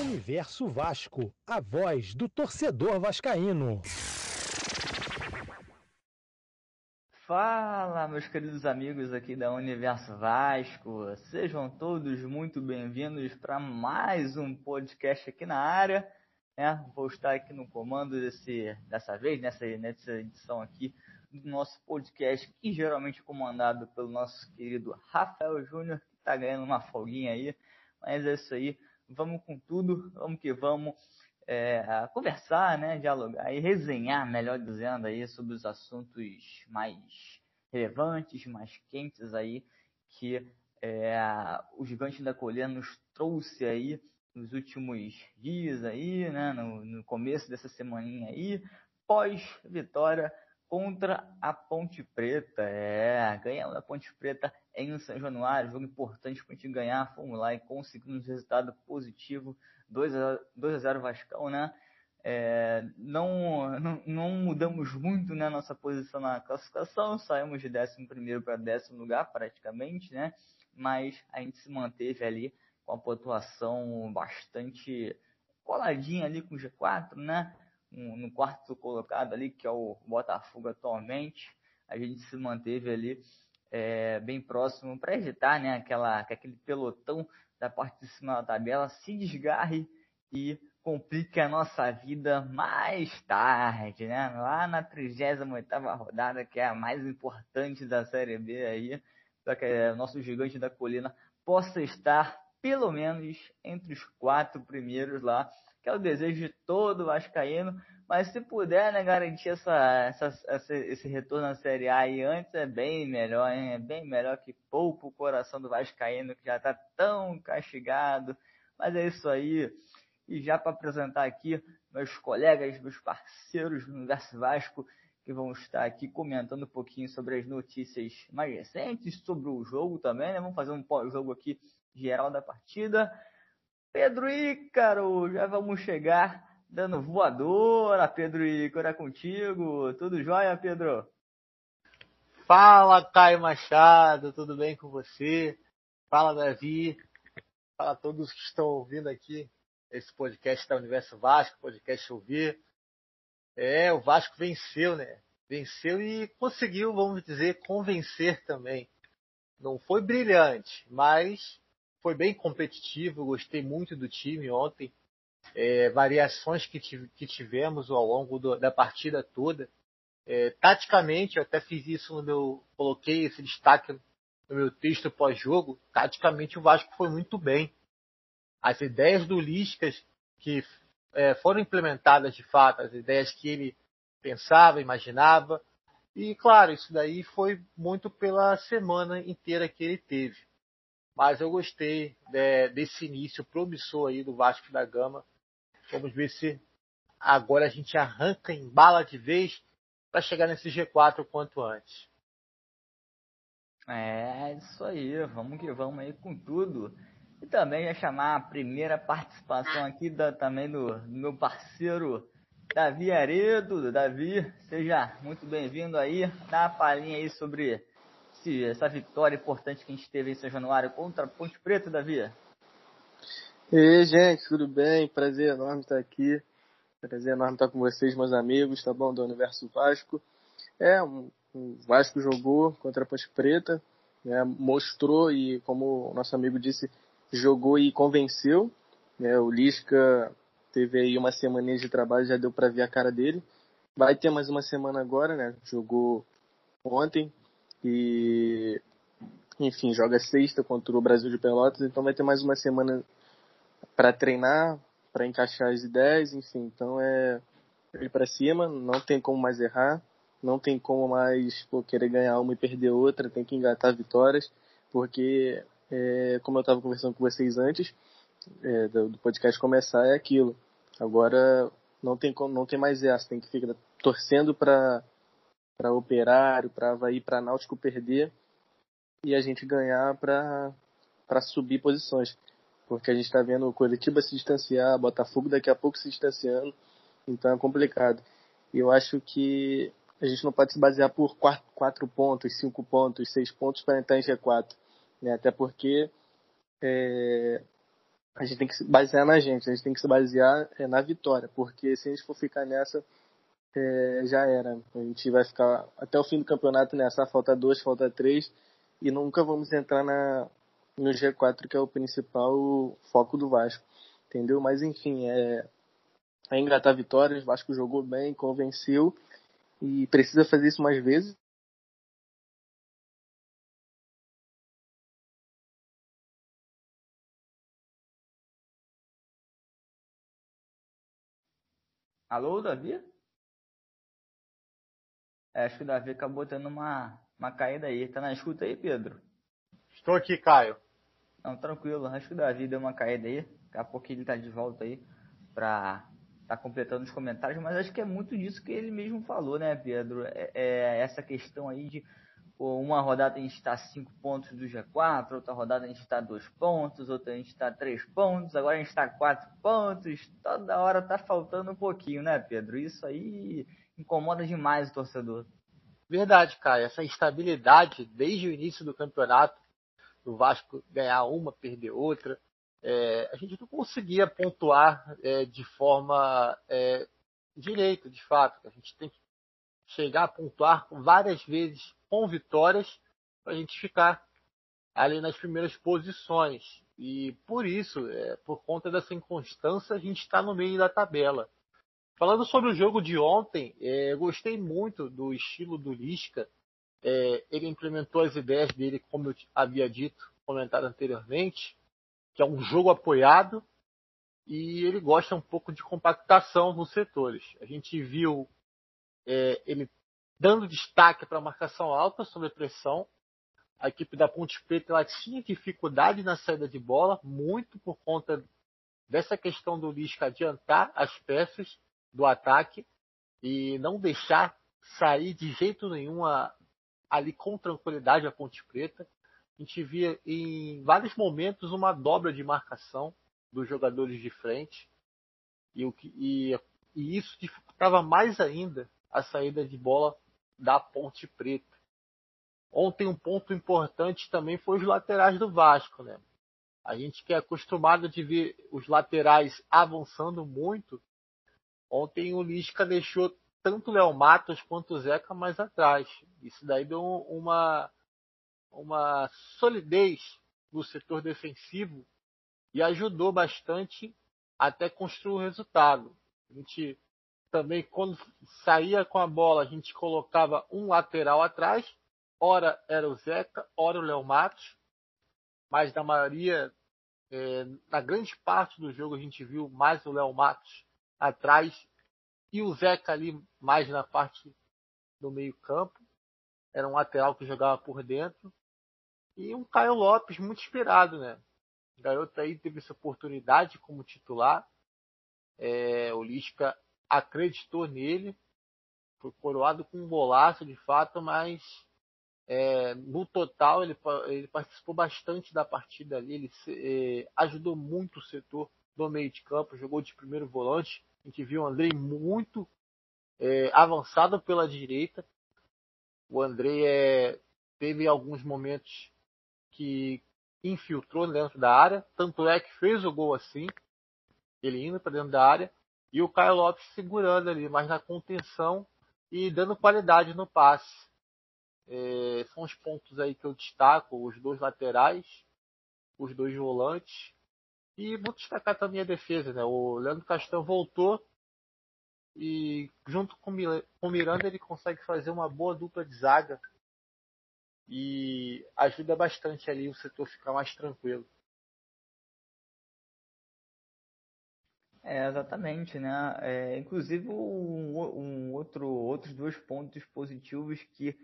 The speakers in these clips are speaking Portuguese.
Universo Vasco, a voz do torcedor vascaíno. Fala, meus queridos amigos aqui da Universo Vasco. Sejam todos muito bem-vindos para mais um podcast aqui na área. É, vou estar aqui no comando desse, dessa vez, nessa, nessa edição aqui do nosso podcast, que geralmente é comandado pelo nosso querido Rafael Júnior, que está ganhando uma folguinha aí. Mas é isso aí vamos com tudo, vamos que vamos é, conversar, né, dialogar e resenhar, melhor dizendo, aí sobre os assuntos mais relevantes, mais quentes aí que é, o Gigante da Colher nos trouxe aí nos últimos dias aí, né, no, no começo dessa semaninha aí, pós vitória contra a Ponte Preta. É, ganhamos a Ponte Preta em São Januário, jogo importante para a gente ganhar, fomos lá e conseguimos um resultado positivo, 2 a, 2 a 0 Vascão, né? É, não, não, não, mudamos muito né, nossa posição na classificação, saímos de 11 para décimo lugar praticamente, né? Mas a gente se manteve ali com a pontuação bastante coladinha ali com o G4, né? No quarto colocado ali, que é o Botafogo atualmente. A gente se manteve ali é, bem próximo para evitar né, aquela, que aquele pelotão da parte de cima da tabela se desgarre e complique a nossa vida mais tarde, né? Lá na 38 rodada, que é a mais importante da Série B aí, para que o nosso gigante da colina possa estar pelo menos entre os quatro primeiros lá que é o desejo de todo vascaíno, mas se puder, né, garantir essa, essa, essa, esse retorno à Série A aí antes é bem melhor, hein? É bem melhor que poupa o coração do vascaíno que já está tão castigado. Mas é isso aí. E já para apresentar aqui meus colegas, meus parceiros do Universo Vasco, que vão estar aqui comentando um pouquinho sobre as notícias mais recentes, sobre o jogo também, né? Vamos fazer um pós-jogo aqui geral da partida. Pedro Ícaro, já vamos chegar dando voadora, Pedro Ícaro, é contigo. Tudo jóia, Pedro? Fala, Caio Machado, tudo bem com você? Fala, Davi. Fala a todos que estão ouvindo aqui esse podcast da Universo Vasco, podcast Ouvir. É, o Vasco venceu, né? Venceu e conseguiu, vamos dizer, convencer também. Não foi brilhante, mas foi bem competitivo, gostei muito do time ontem. É, variações que, que, tivemos ao longo do, da partida toda. É, taticamente, eu até fiz isso no meu. coloquei esse destaque no meu texto pós-jogo. Taticamente, o Vasco foi muito bem. As ideias do Liscas que é, foram implementadas de fato, as ideias que ele pensava, imaginava. E claro, isso daí foi muito pela semana inteira que ele teve. Mas eu gostei é, desse início promissor aí do Vasco da Gama. Vamos ver se agora a gente arranca em bala de vez para chegar nesse G4 o quanto antes. É, isso aí, vamos que vamos aí com tudo. E também ia chamar a primeira participação aqui da, também do, do meu parceiro Davi Aredo. Davi, seja muito bem-vindo aí. Dá uma palhinha aí sobre esse, essa vitória importante que a gente teve em São Januário contra a Ponte Preta, Davi? E gente, tudo bem? Prazer enorme estar aqui. Prazer enorme estar com vocês, meus amigos, tá bom? Do Universo Vasco. É, o Vasco jogou contra a Ponte Preta, né, mostrou e, como o nosso amigo disse, jogou e convenceu. Né, o Lisca teve aí uma semana de trabalho, já deu para ver a cara dele. Vai ter mais uma semana agora, né? Jogou ontem, e enfim, joga sexta contra o Brasil de Pelotas, então vai ter mais uma semana para treinar, para encaixar as ideias, enfim, então é ir para cima, não tem como mais errar, não tem como mais pô, querer ganhar uma e perder outra, tem que engatar vitórias, porque é, como eu estava conversando com vocês antes é, do, podcast começar é aquilo. Agora não tem como, não tem mais essa, tem que ficar torcendo para para Operário, para Havaí, para Náutico perder e a gente ganhar para subir posições. Porque a gente está vendo o Curitiba se distanciar, Botafogo daqui a pouco se distanciando, então é complicado. E eu acho que a gente não pode se basear por quatro, quatro pontos, cinco pontos, seis pontos para entrar em G4. Né? Até porque é, a gente tem que se basear na gente, a gente tem que se basear é, na vitória, porque se a gente for ficar nessa, é, já era. A gente vai ficar até o fim do campeonato nessa, falta dois, falta três, e nunca vamos entrar na, no G4, que é o principal foco do Vasco, entendeu? Mas enfim, é, é engatar vitórias, o Vasco jogou bem, convenceu, e precisa fazer isso mais vezes, Alô, Davi? É, acho que o Davi acabou tendo uma, uma caída aí. Tá na escuta aí, Pedro? Estou aqui, Caio. Não, tranquilo. Acho que o Davi deu uma caída aí. Daqui a pouco ele tá de volta aí pra tá completando os comentários. Mas acho que é muito disso que ele mesmo falou, né, Pedro? É, é essa questão aí de uma rodada a gente está 5 pontos do G4, outra rodada a gente está 2 pontos, outra a gente está 3 pontos, agora a gente está 4 pontos. Toda hora tá faltando um pouquinho, né, Pedro? Isso aí incomoda demais o torcedor. Verdade, cara. Essa instabilidade desde o início do campeonato, o Vasco ganhar uma, perder outra, é, a gente não conseguia pontuar é, de forma é, direita, de fato. A gente tem que chegar a pontuar várias vezes com vitórias para a gente ficar ali nas primeiras posições. E por isso, é, por conta dessa inconstância, a gente está no meio da tabela. Falando sobre o jogo de ontem, é, gostei muito do estilo do Lisca. É, ele implementou as ideias dele, como eu havia dito, comentado anteriormente, que é um jogo apoiado e ele gosta um pouco de compactação nos setores. A gente viu é, ele dando destaque para a marcação alta sobre pressão. A equipe da Ponte Preta ela tinha dificuldade na saída de bola, muito por conta dessa questão do Lisca adiantar as peças do ataque e não deixar sair de jeito nenhum a, ali com tranquilidade a Ponte Preta. A gente via em vários momentos uma dobra de marcação dos jogadores de frente e, o e, e isso dificultava mais ainda a saída de bola da Ponte Preta. Ontem um ponto importante também foi os laterais do Vasco, né? A gente que é acostumado de ver os laterais avançando muito. Ontem o Lisca deixou tanto o Léo Matos quanto o Zeca mais atrás. Isso daí deu uma, uma solidez no setor defensivo e ajudou bastante até construir o resultado. A gente também quando saía com a bola, a gente colocava um lateral atrás, ora era o Zeca, ora o Léo Matos, mas na maioria, é, na grande parte do jogo a gente viu mais o Léo Matos atrás e o Zeca ali mais na parte do meio campo. Era um lateral que jogava por dentro. E um Caio Lopes muito inspirado, né? O garoto aí teve essa oportunidade como titular. É, o Lisca acreditou nele, foi coroado com um golaço de fato, mas é, no total ele, ele, participou bastante da partida ali, ele é, ajudou muito o setor do meio de campo, jogou de primeiro volante, a gente viu o Andrei muito é, avançado pela direita, o Andrei é, teve alguns momentos que infiltrou dentro da área, tanto é que fez o gol assim, ele indo para dentro da área, e o Caio Lopes segurando ali, mas na contenção e dando qualidade no passe. É, são os pontos aí que eu destaco, os dois laterais, os dois volantes. E vou destacar também a defesa, né? O Leandro Castan voltou e junto com o Miranda ele consegue fazer uma boa dupla de zaga e ajuda bastante ali o setor ficar mais tranquilo. É, exatamente, né? É, inclusive, um, um, outro, outros dois pontos positivos que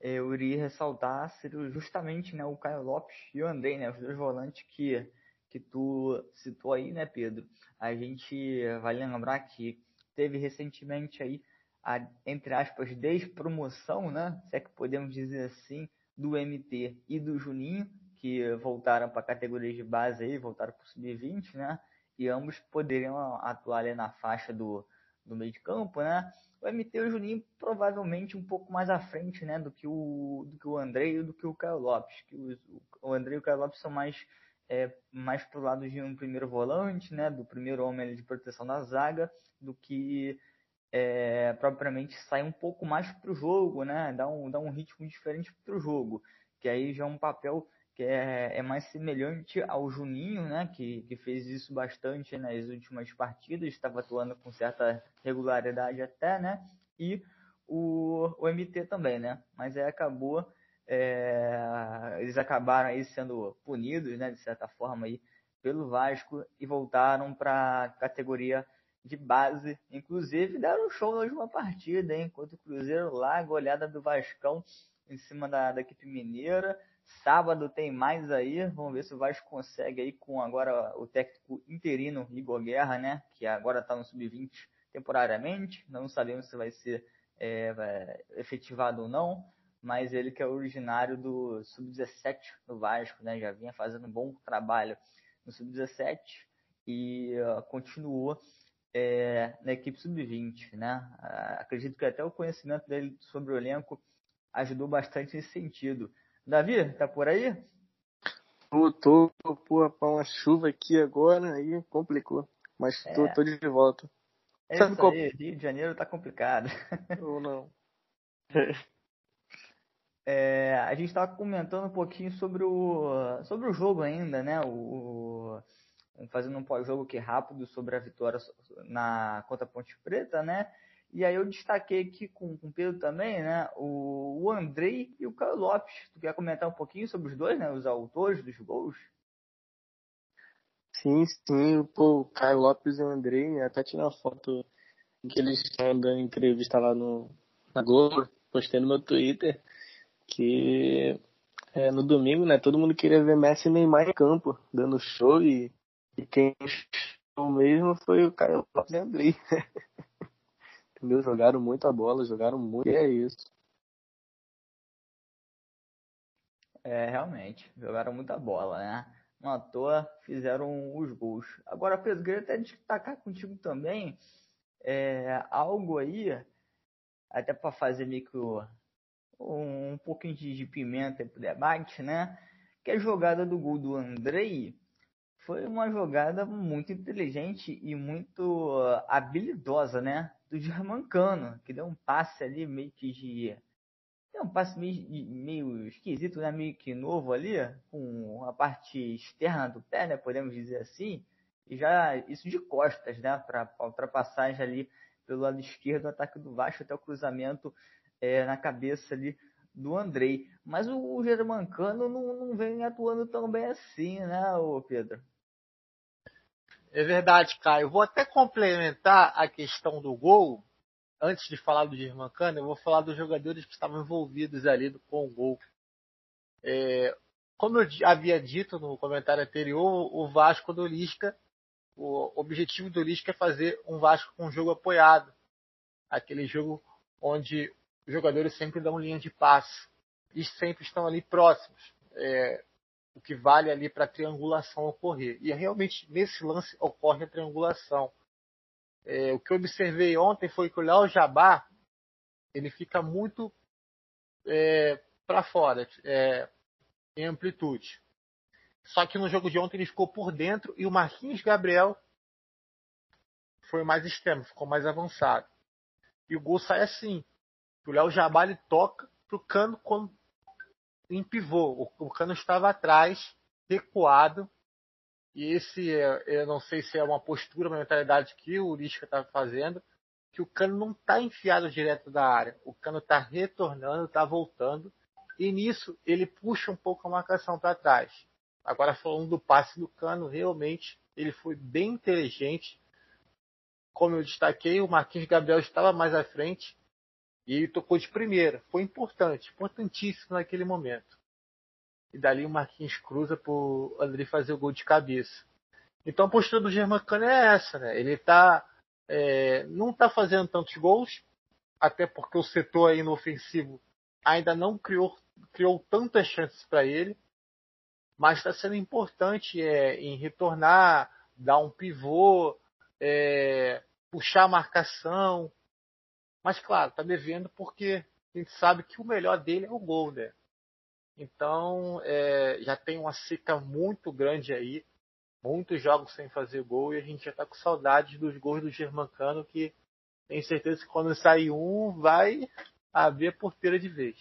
é, eu iria ressaltar seriam justamente né, o Caio Lopes e o Andrei, né? Os dois volantes que, que tu citou aí, né, Pedro? A gente vai lembrar que teve recentemente aí a, entre aspas, despromoção, né? Se é que podemos dizer assim, do MT e do Juninho, que voltaram para a categoria de base aí, voltaram para o Sub-20, né? e ambos poderiam atuar ali na faixa do, do meio de campo, né? O MT e o Juninho provavelmente um pouco mais à frente, né, do que o do que o André e do que o Caio Lopes, que o, o André e o Caio Lopes são mais é, mais pro lado de um primeiro volante, né, do primeiro homem de proteção da zaga, do que é, propriamente sair um pouco mais para o jogo, né, dar um, dar um ritmo diferente para o jogo, que aí já é um papel que é, é, mais semelhante ao Juninho, né, que, que fez isso bastante nas últimas partidas, estava atuando com certa regularidade até, né, e o, o MT também, né, mas aí acabou é, eles acabaram aí sendo punidos, né, de certa forma aí, pelo Vasco e voltaram para a categoria de base. Inclusive deram show na última partida, hein, enquanto o Cruzeiro lá, goleada do Vascão em cima da, da equipe mineira. Sábado tem mais aí, vamos ver se o Vasco consegue aí com agora o técnico interino Igor Guerra, né, que agora está no sub-20 temporariamente, não sabemos se vai ser é, efetivado ou não mas ele que é originário do Sub-17 do Vasco, né? Já vinha fazendo um bom trabalho no Sub-17 e uh, continuou é, na equipe Sub-20, né? Uh, acredito que até o conhecimento dele sobre o elenco ajudou bastante nesse sentido. Davi, tá por aí? Eu tô, porra, pra uma chuva aqui agora, aí complicou. Mas tô, é. tô de volta. É Sabe isso aí, Rio de Janeiro tá complicado. Ou não. É, a gente estava comentando um pouquinho sobre o, sobre o jogo ainda, né? O, o fazendo um pós-jogo aqui rápido sobre a vitória na contra Ponte Preta, né? E aí eu destaquei aqui com, com o Pedro também, né? O, o Andrei e o Caio Lopes. Tu quer comentar um pouquinho sobre os dois, né? Os autores dos gols? Sim, sim. Pô, o Caio Lopes e o Andrei, né? até tirar uma foto que eles estão dando entrevista lá no, na Globo. Postei no meu Twitter que é, no domingo, né, todo mundo queria ver Messi e Neymar em campo, dando show e, e quem show mesmo foi o Caio Lopes e Andrei. Entendeu? Jogaram muito a bola, jogaram muito, e é isso. É, realmente, jogaram muita bola, né? Não à toa fizeram os gols. Agora, Pedro, queria até destacar contigo também é, algo aí, até para fazer meio que um pouquinho de, pimenta pro debate, né? Que a jogada do gol do Andrei foi uma jogada muito inteligente e muito uh, habilidosa, né? Do Germancano, que deu um passe ali meio que de. Deu um passe meio, meio esquisito, né? Meio que novo ali, com a parte externa do pé, né? Podemos dizer assim. E já isso de costas, né? Para ultrapassagem ali pelo lado esquerdo do ataque do Vasco até o cruzamento é, na cabeça ali do Andrei. Mas o, Germancano não, não vem atuando tão bem assim, né, ô Pedro? É verdade, Caio. Vou até complementar a questão do gol. Antes de falar do Germancano, eu vou falar dos jogadores que estavam envolvidos ali com o gol. É, como eu havia dito no comentário anterior, o Vasco do Lisca, o objetivo do Lisca é fazer um Vasco com um jogo apoiado. Aquele jogo onde os jogadores sempre dão linha de passe e sempre estão ali próximos. É, o que vale ali para a triangulação ocorrer. E realmente nesse lance ocorre a triangulação. É, o que eu observei ontem foi que o Léo Jabá ele fica muito é, para fora, é, em amplitude. Só que no jogo de ontem ele ficou por dentro e o Marquinhos Gabriel foi mais extremo, ficou mais avançado. E o gol sai assim. O Léo Jabá ele toca pro Cano quando, em pivô. O, o Cano estava atrás, recuado. E esse, é, eu não sei se é uma postura, uma mentalidade que o Lisca está fazendo, que o Cano não está enfiado direto da área. O Cano está retornando, está voltando. E nisso ele puxa um pouco a marcação para trás. Agora falando do passe do Cano, realmente ele foi bem inteligente. Como eu destaquei, o Marquinhos Gabriel estava mais à frente e tocou de primeira. Foi importante, importantíssimo naquele momento. E dali o Marquinhos cruza para o André fazer o gol de cabeça. Então a postura do Germancano é essa, né? Ele tá, é, não está fazendo tantos gols, até porque o setor aí no ofensivo ainda não criou, criou tantas chances para ele, mas está sendo importante é, em retornar, dar um pivô, é, puxar a marcação, mas claro, tá devendo porque a gente sabe que o melhor dele é o gol, né? Então é, já tem uma seca muito grande aí, muitos jogos sem fazer gol e a gente já está com saudades dos gols do Germancano que tenho certeza que quando sair um vai abrir a porteira de vez.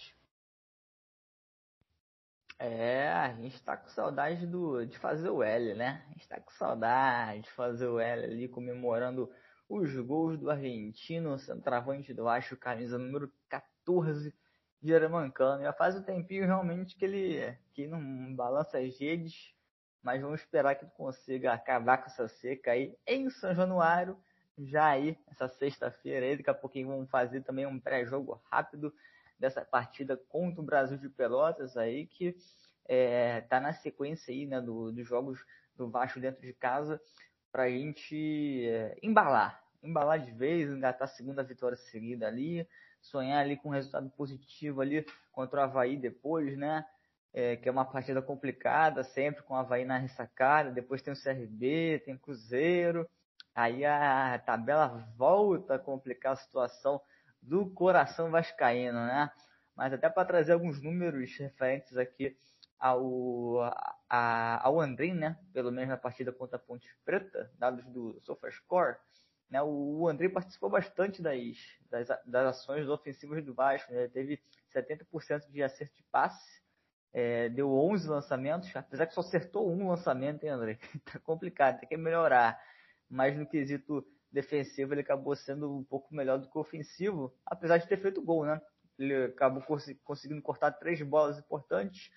É, a gente está com saudade do, de fazer o L, né? A gente está com saudade de fazer o L ali comemorando os gols do argentino, centroavante do Vasco, camisa número 14 de Aramancano. Já faz um tempinho realmente que ele que não balança as redes, mas vamos esperar que ele consiga acabar com essa seca aí em São Januário, já aí, essa sexta-feira aí, daqui a pouquinho vamos fazer também um pré-jogo rápido dessa partida contra o Brasil de Pelotas aí, que é, tá na sequência aí, né, do, dos jogos do Vasco dentro de casa, pra gente é, embalar, embalar de vez, engatar a segunda vitória seguida ali, sonhar ali com um resultado positivo ali contra o Havaí depois, né? É, que é uma partida complicada, sempre com o Havaí na ressacada, depois tem o CRB, tem o Cruzeiro, aí a tabela volta a complicar a situação do coração vascaíno, né? Mas até para trazer alguns números referentes aqui ao, a, ao André, né? Pelo menos na partida contra a Ponte Preta, dados do SofaScore, né, o André participou bastante das, das, das ações ofensivas do Vasco. Né, teve 70% de acerto de passe, é, deu 11 lançamentos, apesar que só acertou um lançamento, hein, André? tá complicado, tem que melhorar. Mas no quesito defensivo ele acabou sendo um pouco melhor do que ofensivo, apesar de ter feito gol, né? Ele acabou conseguindo cortar três bolas importantes,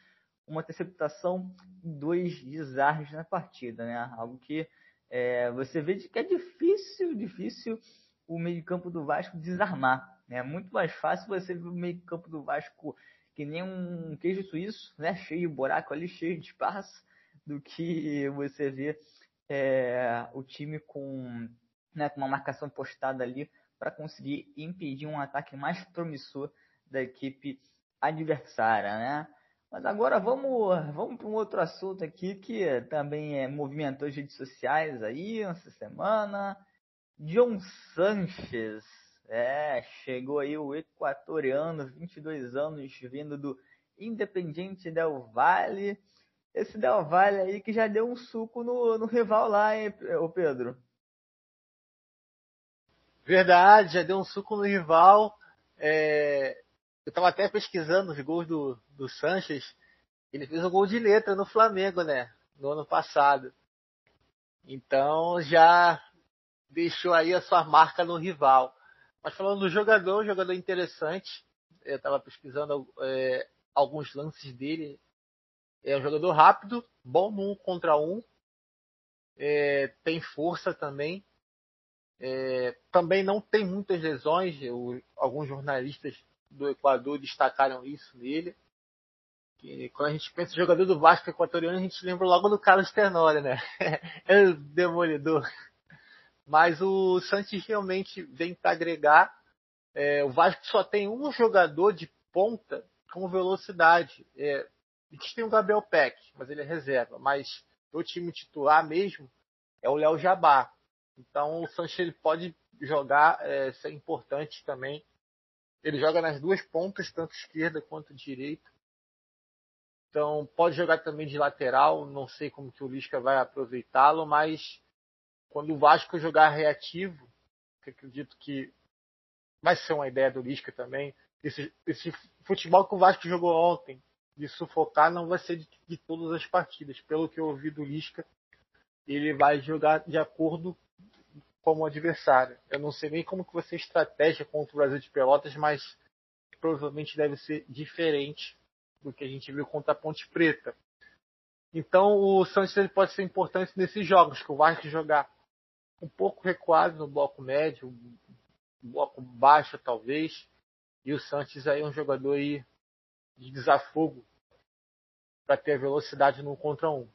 uma interceptação dois desarmes na partida, né? Algo que é, você vê que é difícil, difícil o meio-campo do Vasco desarmar. Né? É muito mais fácil você ver o meio-campo do Vasco que nem um queijo suíço, né? cheio de buraco ali, cheio de espaço, do que você vê é, o time com, né, com uma marcação postada ali para conseguir impedir um ataque mais promissor da equipe adversária, né? Mas agora vamos, vamos para um outro assunto aqui que também é, movimentou as redes sociais aí essa semana. John Sanches, é, chegou aí o equatoriano, 22 anos, vindo do Independiente Del Valle. Esse Del Valle aí que já deu um suco no, no rival lá, hein, ô Pedro? Verdade, já deu um suco no rival. É, eu estava até pesquisando os gols do, do Sanches. Ele fez um gol de letra no Flamengo, né? No ano passado. Então já deixou aí a sua marca no rival. Mas falando do jogador, um jogador interessante. Eu estava pesquisando é, alguns lances dele. É um jogador rápido, bom no um contra um. É, tem força também. É, também não tem muitas lesões. Eu, alguns jornalistas do Equador destacaram isso nele. Que quando a gente pensa em jogador do Vasco equatoriano, a gente lembra logo do Carlos Tenório, né? é o demolidor. Mas o Santos realmente vem para agregar. É, o Vasco só tem um jogador de ponta com velocidade. É, a gente tem o Gabriel Peck, mas ele é reserva. Mas o time titular mesmo é o Léo Jabá. Então o Sanches ele pode jogar, é, ser importante também ele joga nas duas pontas, tanto esquerda quanto direita. Então pode jogar também de lateral, não sei como que o Lisca vai aproveitá-lo, mas quando o Vasco jogar reativo, que acredito que vai ser uma ideia do Lisca também, esse, esse futebol que o Vasco jogou ontem, de sufocar, não vai ser de, de todas as partidas. Pelo que eu ouvi do Lisca, ele vai jogar de acordo como adversário. Eu não sei nem como que vai ser a estratégia contra o Brasil de Pelotas, mas provavelmente deve ser diferente do que a gente viu contra a Ponte Preta. Então o ele pode ser importante nesses jogos, que o Vasco jogar um pouco recuado no bloco médio, um bloco baixo talvez, e o Santos aí é um jogador aí de desafogo para ter velocidade no contra um.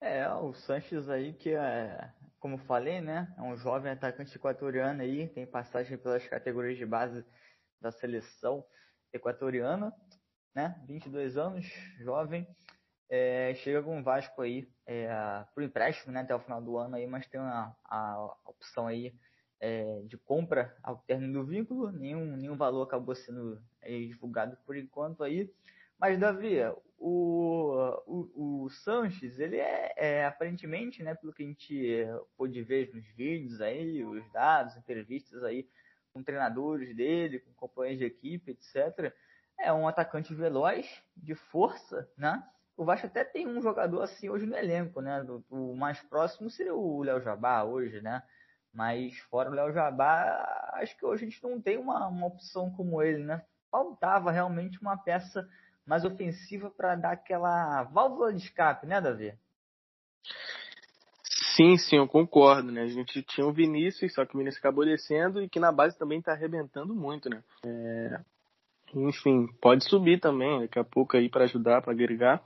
É, o Sanches aí que é, como falei, né, é um jovem atacante equatoriano aí, tem passagem pelas categorias de base da seleção equatoriana, né, 22 anos, jovem, é, chega com o Vasco aí é, por empréstimo, né, até o final do ano aí, mas tem uma, a opção aí é, de compra ao término do vínculo, nenhum, nenhum valor acabou sendo é, divulgado por enquanto aí. Mas, Davi, o, o, o Sanches, ele é, é, aparentemente, né, pelo que a gente pôde ver nos vídeos aí, os dados, entrevistas aí com treinadores dele, com companheiros de equipe, etc., é um atacante veloz, de força, né? O Vasco até tem um jogador assim hoje no elenco, né? O mais próximo seria o Léo Jabá hoje, né? Mas fora o Léo Jabá, acho que hoje a gente não tem uma, uma opção como ele, né? Faltava realmente uma peça mais ofensiva para dar aquela válvula de escape, né, Davi? Sim, sim, eu concordo, né? A gente tinha o Vinícius, só que o Vinícius acabou descendo e que na base também está arrebentando muito, né? É... Enfim, pode subir também daqui a pouco aí para ajudar, para agregar.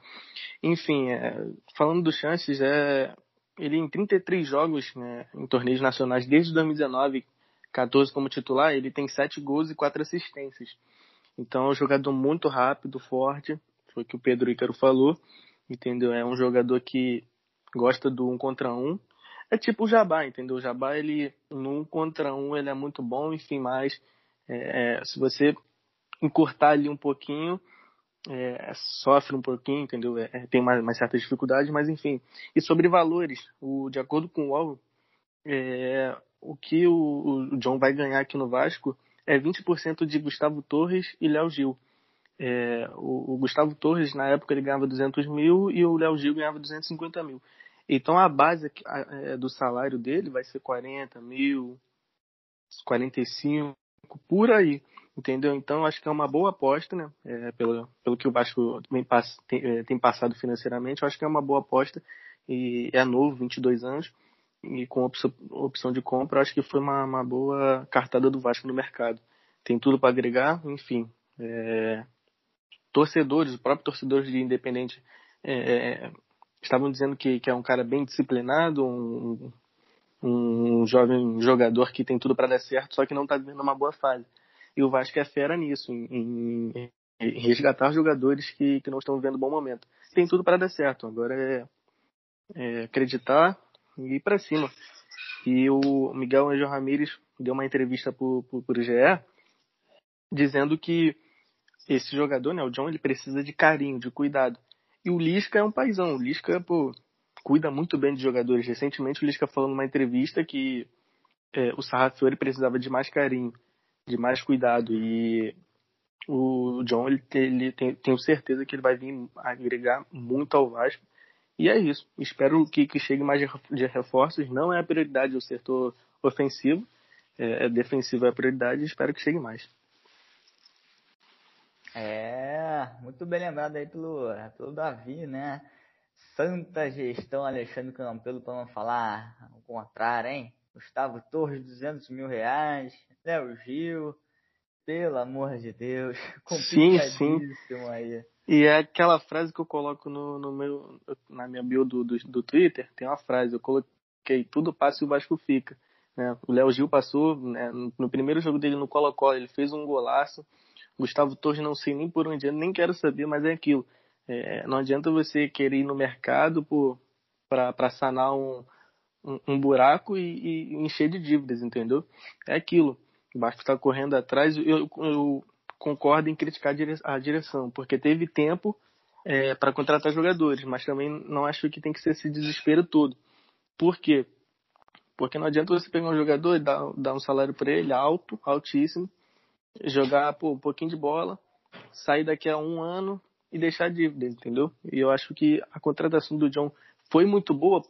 Enfim, é... falando do Chances, é ele em 33 jogos né, em torneios nacionais desde 2019, 14 como titular, ele tem 7 gols e 4 assistências. Então é um jogador muito rápido, forte, foi o que o Pedro Ícaro falou, entendeu? É um jogador que gosta do um contra um. É tipo o Jabá, entendeu? O Jabá, ele no um contra um, ele é muito bom, enfim, mas é, é, se você encurtar ali um pouquinho, é, sofre um pouquinho, entendeu? É, é tem uma certa dificuldade, mas enfim. E sobre valores, o, de acordo com o UOL, é, o que o, o, John vai ganhar aqui no Vasco é 20% de Gustavo Torres e Léo Gil. É, o, o, Gustavo Torres, na época, ele ganhava 200 mil e o Léo Gil ganhava 250 mil. Então a base é, do salário dele vai ser 40 mil, 45, por aí entendeu? Então acho que é uma boa aposta, né? É, pelo, pelo que o Vasco tem, é, tem, passado financeiramente, acho que é uma boa aposta e é novo, 22 anos e com opção, opção de compra, acho que foi uma, uma boa cartada do Vasco no mercado. Tem tudo para agregar, enfim. É, torcedores, os próprios torcedores de Independente é, é, estavam dizendo que, que é um cara bem disciplinado, um, um jovem jogador que tem tudo para dar certo, só que não está vivendo uma boa fase. E o Vasco é fera nisso, em, em, resgatar jogadores que, que não estão vivendo bom momento. Tem tudo para dar certo. Agora é, é acreditar e ir para cima. E o Miguel Angel Ramírez deu uma entrevista para o GE dizendo que esse jogador, né, o John, ele precisa de carinho, de cuidado. E o Lisca é um paizão. O Lisca, pô, cuida muito bem de jogadores. Recentemente o Lisca falou numa entrevista que é, o Sarrafiori precisava de mais carinho de mais cuidado. E o John, ele, ele tem, tenho certeza que ele vai vir agregar muito ao Vasco. E é isso. Espero que, que chegue mais de reforços. Não é a prioridade o setor ofensivo. É, é defensivo é a prioridade. Espero que chegue mais. É, muito bem lembrado aí pelo, pelo Davi, né? Santa gestão Alexandre Campelo, para não falar o contrário, hein? Gustavo Torres, 200 mil reais. Léo Gil, pelo amor de Deus. Sim, sim. Aí. E é aquela frase que eu coloco no, no meu, na minha bio do, do, do, Twitter. Tem uma frase, eu coloquei tudo passa e o Vasco fica. Né? O Léo Gil passou, né, no, primeiro jogo dele no Colo-Colo, ele fez um golaço. Gustavo Torres não sei nem por onde nem quero saber, mas é aquilo. É, não adianta você querer ir no mercado para sanar um, um, um buraco e, e, encher de dívidas, entendeu? É aquilo. O Vasco está correndo atrás. Eu, eu, concordo em criticar a direção, porque teve tempo é, para contratar jogadores, mas também não acho que tem que ser esse desespero todo. Por quê? Porque não adianta você pegar um jogador e dar, dar um salário para ele alto, altíssimo, jogar pô, um pouquinho de bola, sair daqui a um ano e deixar dívidas, entendeu? E eu acho que a contratação do John foi muito boa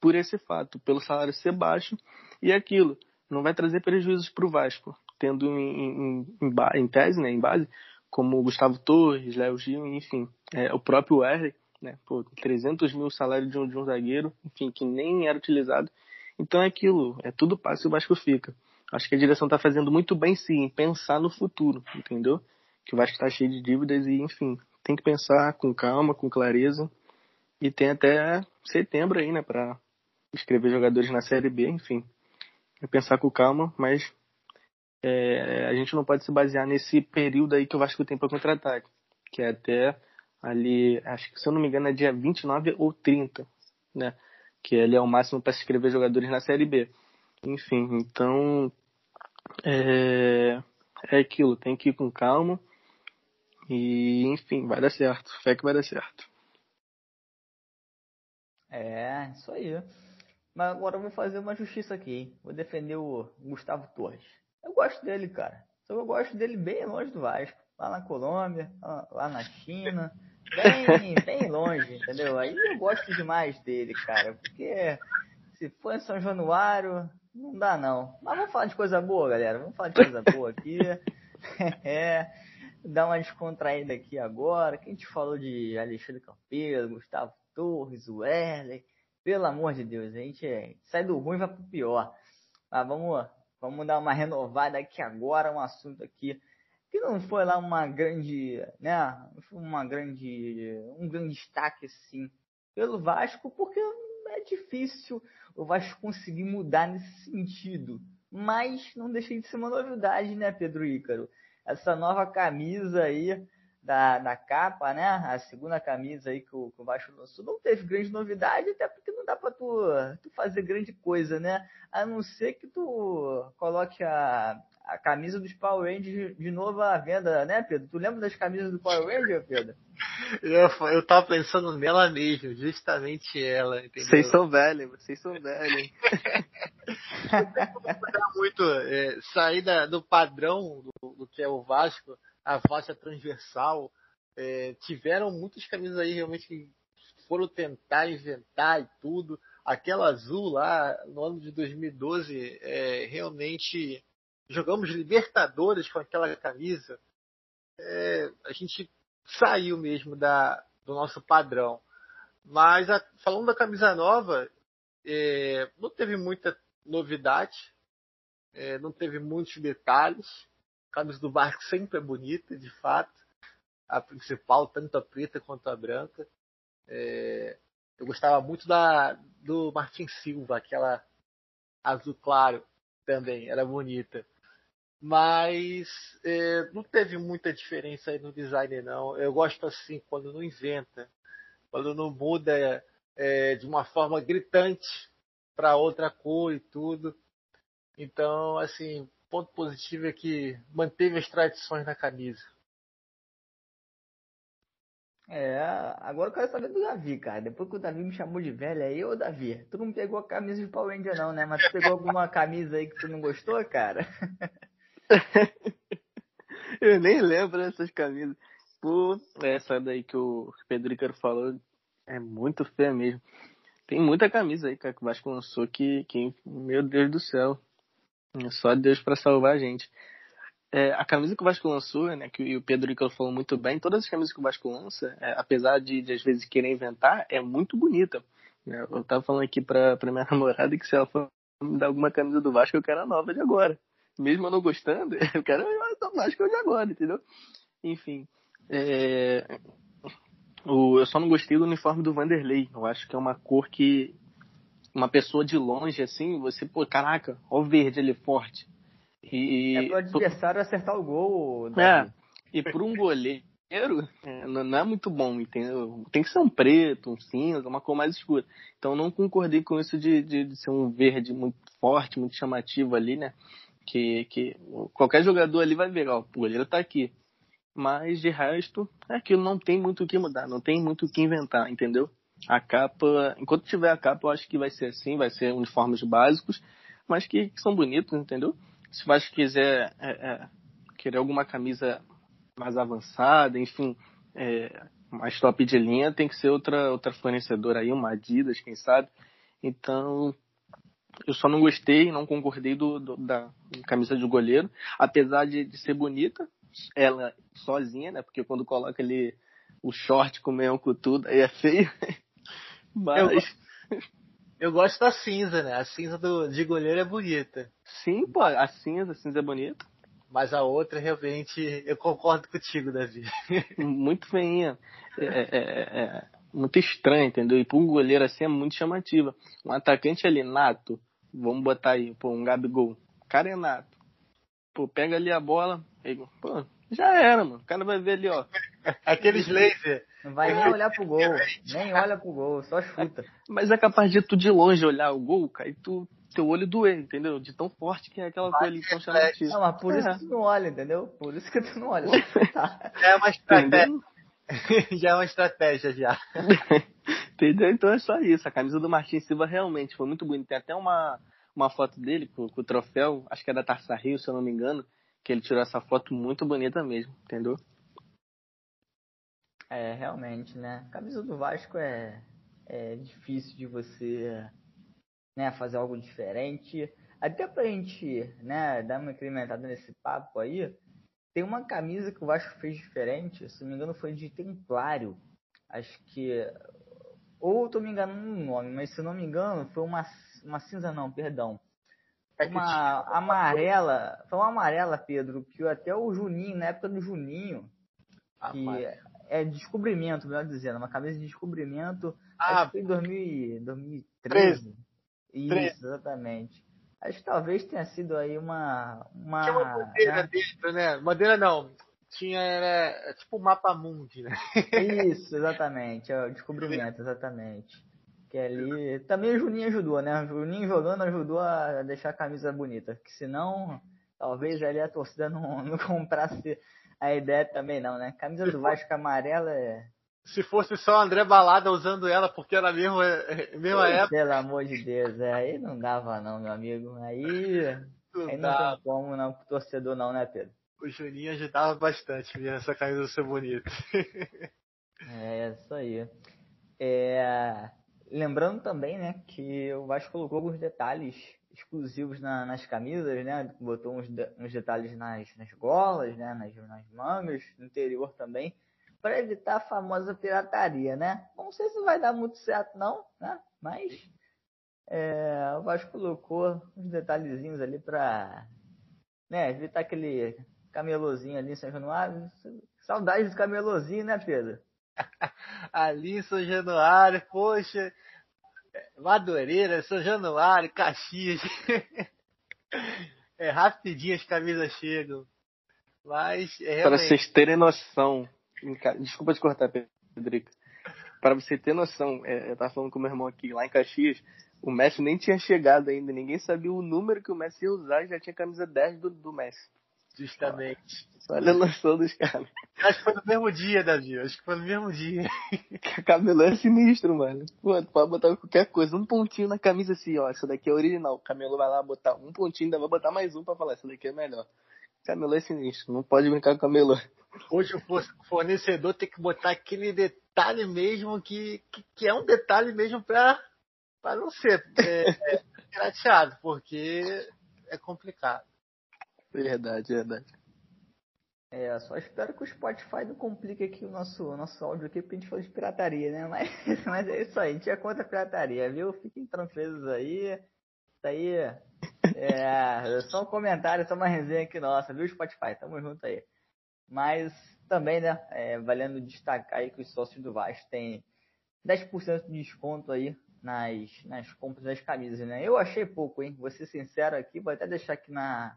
por esse fato, pelo salário ser baixo e aquilo. Não vai trazer prejuízos para o Vasco, tendo em, em, em, em, tese, né, em base, como Gustavo Torres, Léo Gil, enfim, é, o próprio Wesley, né, pô, 300 mil salário de um, de um zagueiro, enfim, que nem era utilizado. Então é aquilo, é tudo passe e o Vasco fica. Acho que a direção está fazendo muito bem sim, em pensar no futuro, entendeu? Que o Vasco está cheio de dívidas e, enfim, tem que pensar com calma, com clareza. E tem até setembro aí, né, para escrever jogadores na Série B, enfim. É pensar com calma, mas é, a gente não pode se basear nesse período aí que o Vasco tem para contratar, que é até ali, acho que se eu não me engano é dia 29 ou 30, né? Que ele é o máximo para se inscrever jogadores na Série B. Enfim, então é, é aquilo, tem que ir com calma. E enfim, vai dar certo. Fé que vai dar certo. É, isso aí. Mas agora eu vou fazer uma justiça aqui, hein? Vou defender o Gustavo Torres. Eu gosto dele, cara. Só que eu gosto dele bem longe do Vasco. Lá na Colômbia, lá na China. Bem, bem longe, entendeu? Aí eu gosto demais dele, cara. Porque se for em São Januário, não dá não. Mas vamos falar de coisa boa, galera. Vamos falar de coisa boa aqui. é, dar uma descontraída aqui agora. Que a gente falou de Alexandre Campeiro, Gustavo Torres, o. Pelo amor de Deus, a gente sai do ruim e vai pro pior. Mas vamos, vamos dar uma renovada aqui agora, um assunto aqui que não foi lá uma grande, né, uma grande, um grande destaque assim pelo Vasco, porque é difícil o Vasco conseguir mudar nesse sentido. Mas não deixei de ser uma novidade, né, Pedro Ícaro? Essa nova camisa aí da, da capa, né? A segunda camisa aí que o, que o Vasco lançou não teve grande novidade, até porque não dá para tu, tu fazer grande coisa, né? A não ser que tu coloque a, a camisa dos Power Rangers de novo à venda, né, Pedro? Tu lembra das camisas do Power Ranger, Pedro? Eu, eu tava pensando nela mesmo, justamente ela, entendeu? Vocês são velhos, vocês são velhos. muito é, sair da, do padrão do, do, que é o Vasco, a faixa transversal. É, tiveram muitas camisas aí realmente que foram tentar inventar e tudo. Aquela azul lá no ano de 2012 é, realmente jogamos Libertadores com aquela camisa, é, a gente saiu mesmo da, do nosso padrão. Mas a, falando da camisa nova, é, não teve muita novidade, é, não teve muitos detalhes. A camisa do Vasco sempre é bonita, de fato. A principal, tanto a preta quanto a branca. É, eu gostava muito da do Martin Silva, aquela azul claro também, era bonita. Mas é, não teve muita diferença aí no design, não. Eu gosto assim, quando não inventa, quando não muda é, de uma forma gritante para outra cor e tudo. Então, assim, ponto positivo é que manteve as tradições na camisa. É, agora eu quero saber do Davi, cara. Depois que o Davi me chamou de velho aí, ô Davi, tu não pegou a camisa de Power Ranger não, né? Mas tu pegou alguma camisa aí que tu não gostou, cara? eu nem lembro dessas camisas. Pô, essa daí que o Pedro Icaro falou é muito feia mesmo. Tem muita camisa aí, cara, que o Vasco lançou que, que meu Deus do céu. Só Deus para salvar a gente. É, a camisa que o Vasco lançou, né, que o Pedro Icaro falou muito bem, todas as camisas que o Vasco lança, é, apesar de, de às vezes querer inventar, é muito bonita. É, eu tava falando aqui pra, pra minha namorada que se ela for me dar alguma camisa do Vasco, eu quero a nova de agora mesmo eu não gostando, eu quero mais que eu de agora, entendeu? Enfim. É... O, eu só não gostei do uniforme do Vanderlei. Eu acho que é uma cor que uma pessoa de longe, assim, você, pô, caraca, ó o verde ali forte. E, é pro adversário acertar o gol. É, e por um goleiro, é, não é muito bom, entendeu? Tem que ser um preto, um cinza, uma cor mais escura. Então não concordei com isso de, de, de ser um verde muito forte, muito chamativo ali, né? Que, que qualquer jogador ali vai ver, ó, o goleiro tá aqui. Mas de resto, é aquilo, não tem muito o que mudar, não tem muito o que inventar, entendeu? A capa, enquanto tiver a capa, eu acho que vai ser assim, vai ser uniformes básicos, mas que, que são bonitos, entendeu? Se o Vasco quiser é, é, querer alguma camisa mais avançada, enfim, é, mais top de linha, tem que ser outra, outra fornecedora aí, uma Adidas, quem sabe. Então, eu só não gostei, não concordei do, do da camisa de goleiro, apesar de, de, ser bonita, ela sozinha, né? Porque quando coloca ali o short com o meião com tudo, aí é feio. Mas. Eu, eu, gosto da cinza, né? A cinza do, de goleiro é bonita. Sim, pô, a cinza, a cinza é bonita. Mas a outra, realmente, eu concordo contigo, Davi. Muito feinha. É, é, é, é muito estranha, entendeu? E para um goleiro assim é muito chamativa. Um atacante ali, nato, vamos botar aí, pô, um Gabigol. O cara é nato. Pô, pega ali a bola, aí, pô, já era, mano. O cara vai ver ali, ó. Aqueles laser. Não vai nem olhar pro gol. Nem olha pro gol, só chuta. Mas é capaz de tu de longe olhar o gol, cara, e tu teu olho doer, entendeu? De tão forte que é aquela coalizão chamativa. Não, mas por É. isso que tu não olha, entendeu? Por isso que tu não olha. Tá. É uma estratégia. Já é uma estratégia já. Entendeu? Então é só isso. A camisa do Martins Silva realmente foi muito bonita. Tem até uma, uma foto dele com, com o troféu, acho que é da Taça Rio, se eu não me engano, que ele tirou essa foto muito bonita mesmo, entendeu? É, realmente, né? A camisa do Vasco é, é difícil de você né, fazer algo diferente. Até pra gente né, dar uma incrementada nesse papo aí, tem uma camisa que o Vasco fez diferente, se não me engano foi de Templário. Acho que. Ou eu tô me enganando no nome, mas se não me engano, foi uma, uma cinza não, perdão. É Uma amarela. Foi uma amarela, Pedro, que até o Juninho, na época do Juninho, que Rapaz. é descobrimento, melhor dizendo, uma camisa de descobrimento. Ah, acho que foi em 2000, 2013. Isso, 13. exatamente. Acho que talvez tenha sido aí uma. uma tinha uma bandeira né? dentro, né? Bandeira não. Tinha, era é tipo o mapa mundi, né? Isso, exatamente. É o descobrimento, exatamente. Que ali. Também o Juninho ajudou, né? O Juninho jogando ajudou a deixar a camisa bonita. Que senão, talvez ali a torcida não, não comprasse a ideia também, não, né? Camisa do Vasco amarela é. Se fosse só o André Balada usando ela porque era a mesma, é, mesma época, Pelo amor de Deus, é, aí não dava não, meu amigo. Aí, não aí não tem como não torcedor não, né, Pedro? o Juninho ajudava bastante mesmo essa camisa ser bonita. É, isso aí. É, lembrando também, né, que o Vasco colocou alguns detalhes exclusivos na- nas camisas, né? Botou uns, de- uns detalhes nas, nas golas, né? Nas, nas mangas, no interior também, para evitar a famosa pirataria, né? Não sei se vai dar muito certo não, né? Mas é, o Vasco colocou uns detalhezinhos ali para né, evitar aquele camelozinho ali em São Januário. Saudades do camelozinho, né, Pedro? Ali, São Januário, poxa. Madureira, São Januário, Caxias. É rapidinho as camisas chegam. Mas é Para realmente. vocês terem noção. Desculpa te cortar, Pedrico. Para você ter noção, é, eu tava falando com meu irmão aqui, lá em Caxias, o Messi nem tinha chegado ainda, ninguém sabia o número que o Messi ia usar e já tinha camisa 10 do, do Messi. Justamente. Olha a noção dos caras. Acho que foi no mesmo dia, Davi. Acho que foi no mesmo dia. Camelo é sinistro, mano. Pô, tu pode botar qualquer coisa, um pontinho na camisa assim, ó, essa daqui é original. O Camelo vai lá botar um pontinho, ainda vai botar mais um pra falar, essa daqui é melhor. Camelo é sinistro, não pode brincar com o Camelo. Hoje o for- fornecedor tem que botar aquele detalhe mesmo que, que, que é um detalhe mesmo pra, pra não ser é, é, pirateado, porque é complicado. Verdade, verdade. É, só espero que o Spotify não complique aqui o nosso, o nosso áudio aqui, porque a gente falou de pirataria, né? Mas, mas é isso aí, a gente é contra a pirataria, viu? Fiquem tranquilos aí. Aí é, é só um comentário, só uma resenha aqui nossa, viu, Spotify? Tamo junto aí. Mas também, né, é, valendo destacar aí que os sócios do Vasco têm 10% de desconto aí nas, nas compras das camisas, né? Eu achei pouco, hein? Vou ser sincero aqui, vou até deixar aqui na,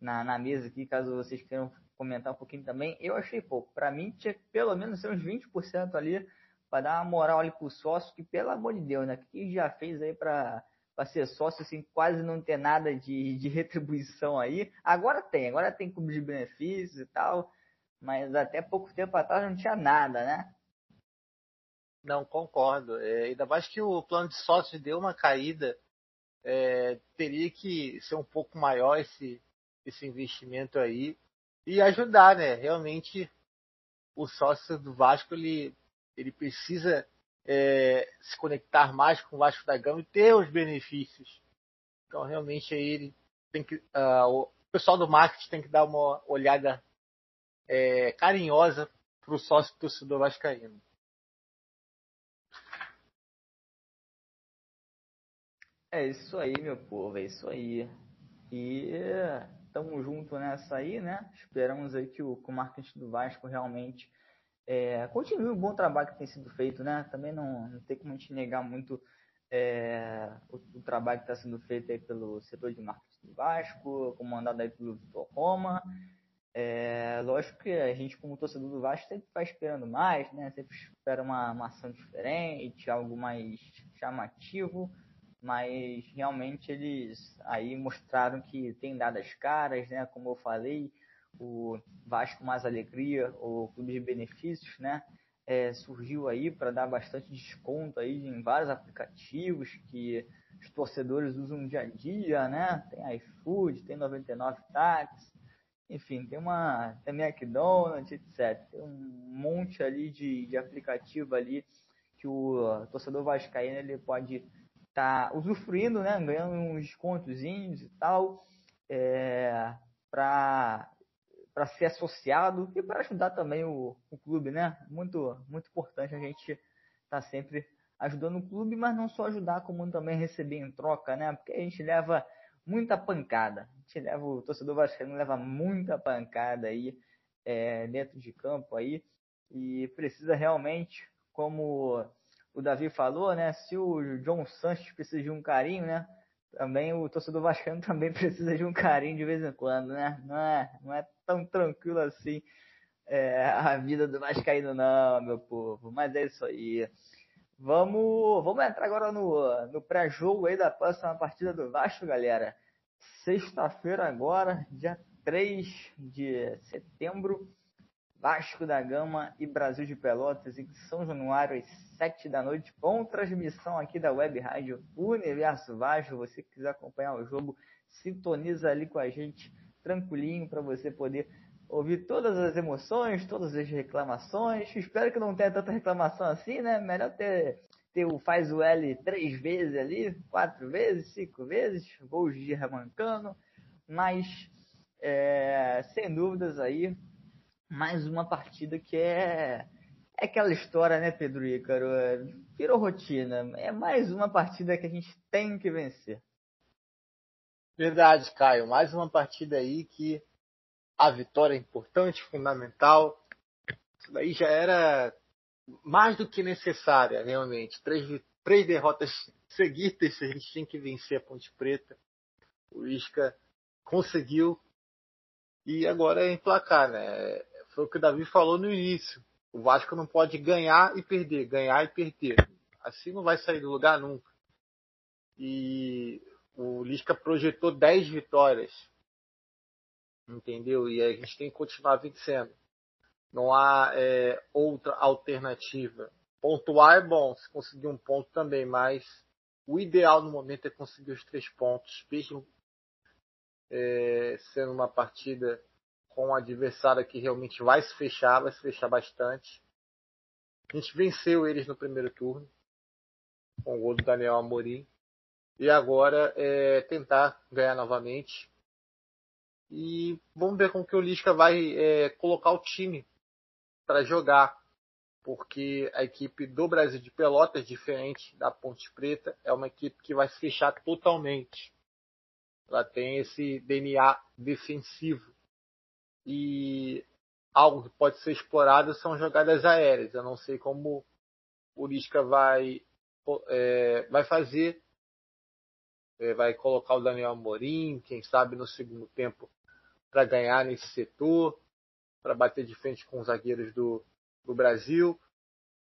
na, na mesa aqui, caso vocês queiram comentar um pouquinho também. Eu achei pouco. Para mim, tinha pelo menos ser uns 20% ali para dar uma moral ali pro sócio, que pelo amor de Deus, né? O que já fez aí para para ser sócio, assim, quase não ter nada de, de retribuição aí. Agora tem, agora tem clube de benefícios e tal, mas até pouco tempo atrás não tinha nada, né? Não, concordo. É, ainda mais que o plano de sócios deu uma caída. É, teria que ser um pouco maior esse, esse investimento aí e ajudar, né? Realmente o sócio do Vasco ele, ele precisa é, se conectar mais com o Vasco da Gama e ter os benefícios. Então realmente aí ele tem que ah, o pessoal do marketing tem que dar uma olhada é, carinhosa para o sócio torcedor vascaíno. É isso aí, meu povo, é isso aí. E tamo junto nessa aí, né? Esperamos aí que o, que o marketing do Vasco realmente é, continue o bom trabalho que tem sido feito, né? Também não, não tem como a gente negar muito é, o, o, trabalho que está sendo feito aí pelo setor de marketing do Vasco, comandado aí pelo Vitor Roma. É, lógico que a gente, como torcedor do Vasco, sempre vai esperando mais, né? Sempre espera uma, uma ação diferente, algo mais chamativo. mas realmente eles aí mostraram que tem dado as caras, né? Como eu falei, o Vasco Mais Alegria, o clube de benefícios, né? É, surgiu aí para dar bastante desconto aí em vários aplicativos que os torcedores usam dia a dia, né? Tem iFood, tem 99 táxi, enfim, tem uma tem McDonald's, etc. Tem um monte ali de, de aplicativo ali que o torcedor vascaíno ele pode estar tá usufruindo, né? Ganhando uns descontozinhos e tal, é, para para ser associado e para ajudar também o, o clube, né? Muito, muito importante a gente estar tá sempre ajudando o clube, mas não só ajudar, como também receber em troca, né? Porque a gente leva muita pancada. A gente leva, o torcedor vascaíno leva muita pancada aí é, dentro de campo aí e precisa realmente, como o Davi falou, né? Se o John Sanches precisa de um carinho, né? também o torcedor vascaíno também precisa de um carinho de vez em quando, né? Não é, não é tão tranquilo assim é, a vida do vascaíno não, meu povo. Mas é isso aí. Vamos, vamos entrar agora no, no pré-jogo aí da próxima partida do Vasco, galera. Sexta-feira agora, dia 3 de setembro. Vasco da Gama e Brasil de Pelotas em São Januário às 7 da noite, com transmissão aqui da Web Rádio Universo Vasco. Você quiser acompanhar o jogo, sintoniza ali com a gente, tranquilinho, para você poder ouvir todas as emoções, todas as reclamações. Espero que não tenha tanta reclamação assim, né? Melhor ter, ter o faz o L três vezes ali, quatro vezes, cinco vezes, gols de remancando, mas é, sem dúvidas aí mais uma partida que é é aquela história, né, Pedro Ícaro? É, virou rotina. É mais uma partida que a gente tem que vencer. Verdade, Caio. Mais uma partida aí que a vitória é importante, fundamental. Isso daí já era mais do que necessária, realmente. Três, três derrotas seguidas, a gente tinha que vencer a Ponte Preta. O Isca conseguiu. E agora é emplacar, né? Foi o que o Davi falou no início. O Vasco não pode ganhar e perder, ganhar e perder. Assim não vai sair do lugar nunca. E o Lisca projetou 10 vitórias. Entendeu? E a gente tem que continuar vencendo. Não há é, outra alternativa. Pontuar é bom, se conseguir um ponto também, mas o ideal no momento é conseguir os três pontos, mesmo é, sendo uma partida com um adversário que realmente vai se fechar, vai se fechar bastante. A gente venceu eles no primeiro turno, com o gol do Daniel Amorim. E agora é tentar ganhar novamente. E vamos ver como que o Lisca vai é, colocar o time para jogar. Porque a equipe do Brasil de Pelotas, diferente da Ponte Preta, é uma equipe que vai se fechar totalmente. Ela tem esse DNA defensivo e algo que pode ser explorado são jogadas aéreas. Eu não sei como o Lisca vai, é, vai fazer. É, vai colocar o Daniel Amorim, quem sabe no segundo tempo, para ganhar nesse setor, para bater de frente com os zagueiros do, do Brasil.